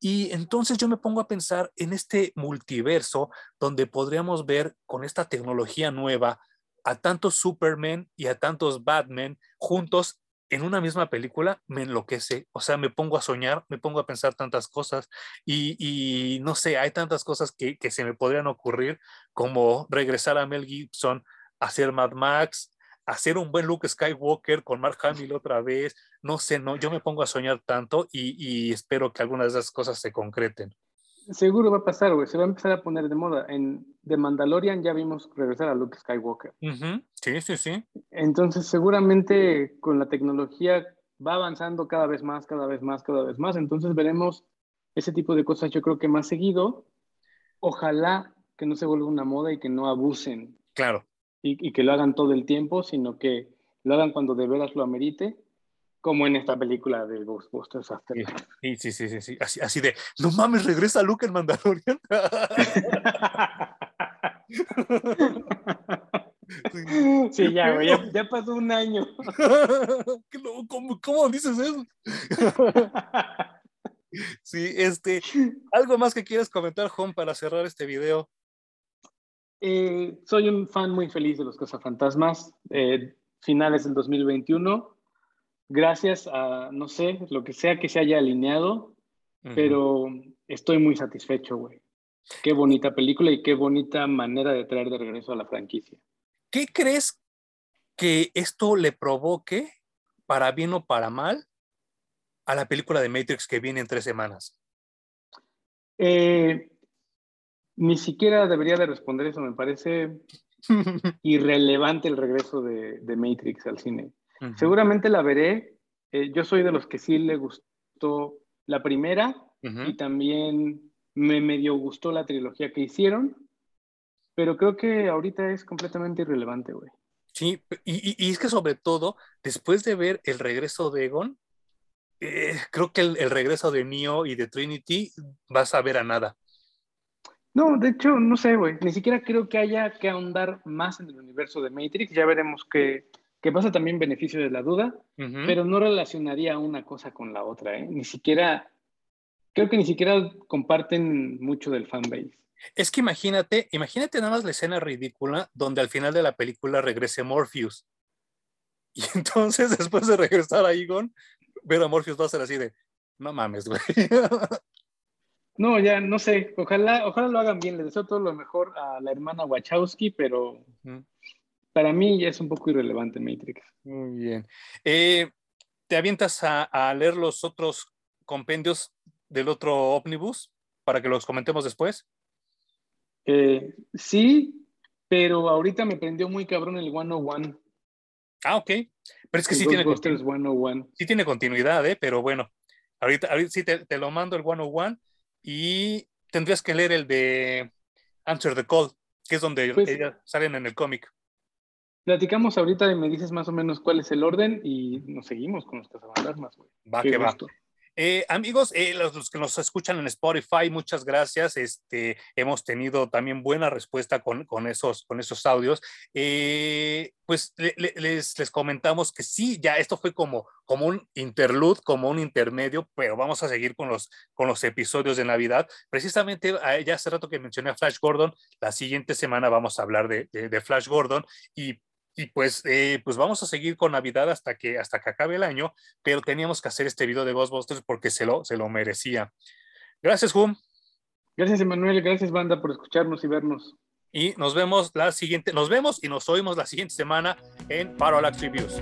Y entonces yo me pongo a pensar en este multiverso donde podríamos ver con esta tecnología nueva a tantos Superman y a tantos Batman juntos en una misma película, me enloquece. O sea, me pongo a soñar, me pongo a pensar tantas cosas y, no sé, hay tantas cosas que, se me podrían ocurrir como regresar a Mel Gibson, hacer Mad Max, hacer un buen Luke Skywalker con Mark Hamill otra vez. No sé, no, yo me pongo a soñar tanto y, y espero que algunas de esas cosas se concreten. Seguro va a pasar, güey. Se va a empezar a poner de moda. En The Mandalorian ya vimos regresar a Luke Skywalker. Sí, sí, sí. Entonces, seguramente con la tecnología va avanzando cada vez más, cada vez más, cada vez más. Entonces, veremos ese tipo de cosas, yo creo que más seguido. Ojalá que no se vuelva una moda y que no abusen. Claro. Y, y que lo hagan todo el tiempo, sino que lo hagan cuando de veras lo amerite como en esta película de Ghostbusters Afterlife. Sí, sí, sí, sí, sí. Así, así de, no mames, regresa Luke el Mandalorian. Sí, ya, güey, ya, pasó un año. ¿Cómo, ¿Cómo, dices eso? Sí, este, ¿algo más que quieras comentar, Juan, para cerrar este video? Eh, soy un fan muy feliz de los Cazafantasmas, eh, finales del 2021. Gracias a, no sé, lo que sea que se haya alineado, pero estoy muy satisfecho, güey. Qué bonita película y qué bonita manera de traer de regreso a la franquicia. ¿Qué crees que esto le provoque, para bien o para mal, a la película de Matrix que viene en tres semanas? Eh, ni siquiera debería de responder eso, me parece irrelevante el regreso de, Matrix al cine. Seguramente la veré. Eh, yo soy de los que sí le gustó la primera y también me medio gustó la trilogía que hicieron, pero creo que ahorita es completamente irrelevante, güey. Sí, y, es que sobre todo, después de ver el regreso de Egon, eh, creo que el, regreso de Neo y de Trinity vas a ver a nada. No, de hecho, no sé, güey. Ni siquiera creo que haya que ahondar más en el universo de Matrix. Ya veremos qué, pasa también beneficio de la duda, pero no relacionaría una cosa con la otra, ¿eh? Ni siquiera creo que ni siquiera comparten mucho del fanbase. Es que imagínate, imagínate nada más la escena ridícula donde al final de la película regrese Morpheus. Y entonces, después de regresar a Egon, ver a Morpheus va a ser así de, no mames, güey. No, ya no sé. Ojalá, ojalá lo hagan bien. Les deseo todo lo mejor a la hermana Wachowski, pero para mí ya es un poco irrelevante Matrix. Muy bien. Eh, ¿Te avientas a, a, leer los otros compendios del otro ómnibus para que los comentemos después? Eh, sí, pero ahorita me prendió muy cabrón el 101. Ah, ok. Pero es que sí tiene, sí tiene continuidad, ¿eh? pero bueno, ahorita, ahorita sí te, lo mando el 101 y tendrías que leer el de Answer the Call, que es donde pues salen en el cómic. Platicamos ahorita y me dices más o menos cuál es el orden y nos seguimos con nuestras alarmas, güey. Va que va. Eh, amigos, eh, los, que nos escuchan en Spotify, muchas gracias. Este, hemos tenido también buena respuesta con, esos, con esos audios. Eh, pues les, les, comentamos que sí, ya esto fue como, como un interlude, como un intermedio, pero vamos a seguir con los, con los episodios de Navidad. Precisamente, ya hace rato que mencioné a Flash Gordon, la siguiente semana vamos a hablar de, de Flash Gordon y y pues, eh, pues vamos a seguir con Navidad hasta que, hasta que acabe el año, pero teníamos que hacer este video de Ghostbusters porque se lo, se lo merecía. Gracias, Hum. Gracias, Emanuel. Gracias, banda, por escucharnos y vernos. Y nos vemos la siguiente, nos vemos y nos oímos la siguiente semana en Parallax Reviews.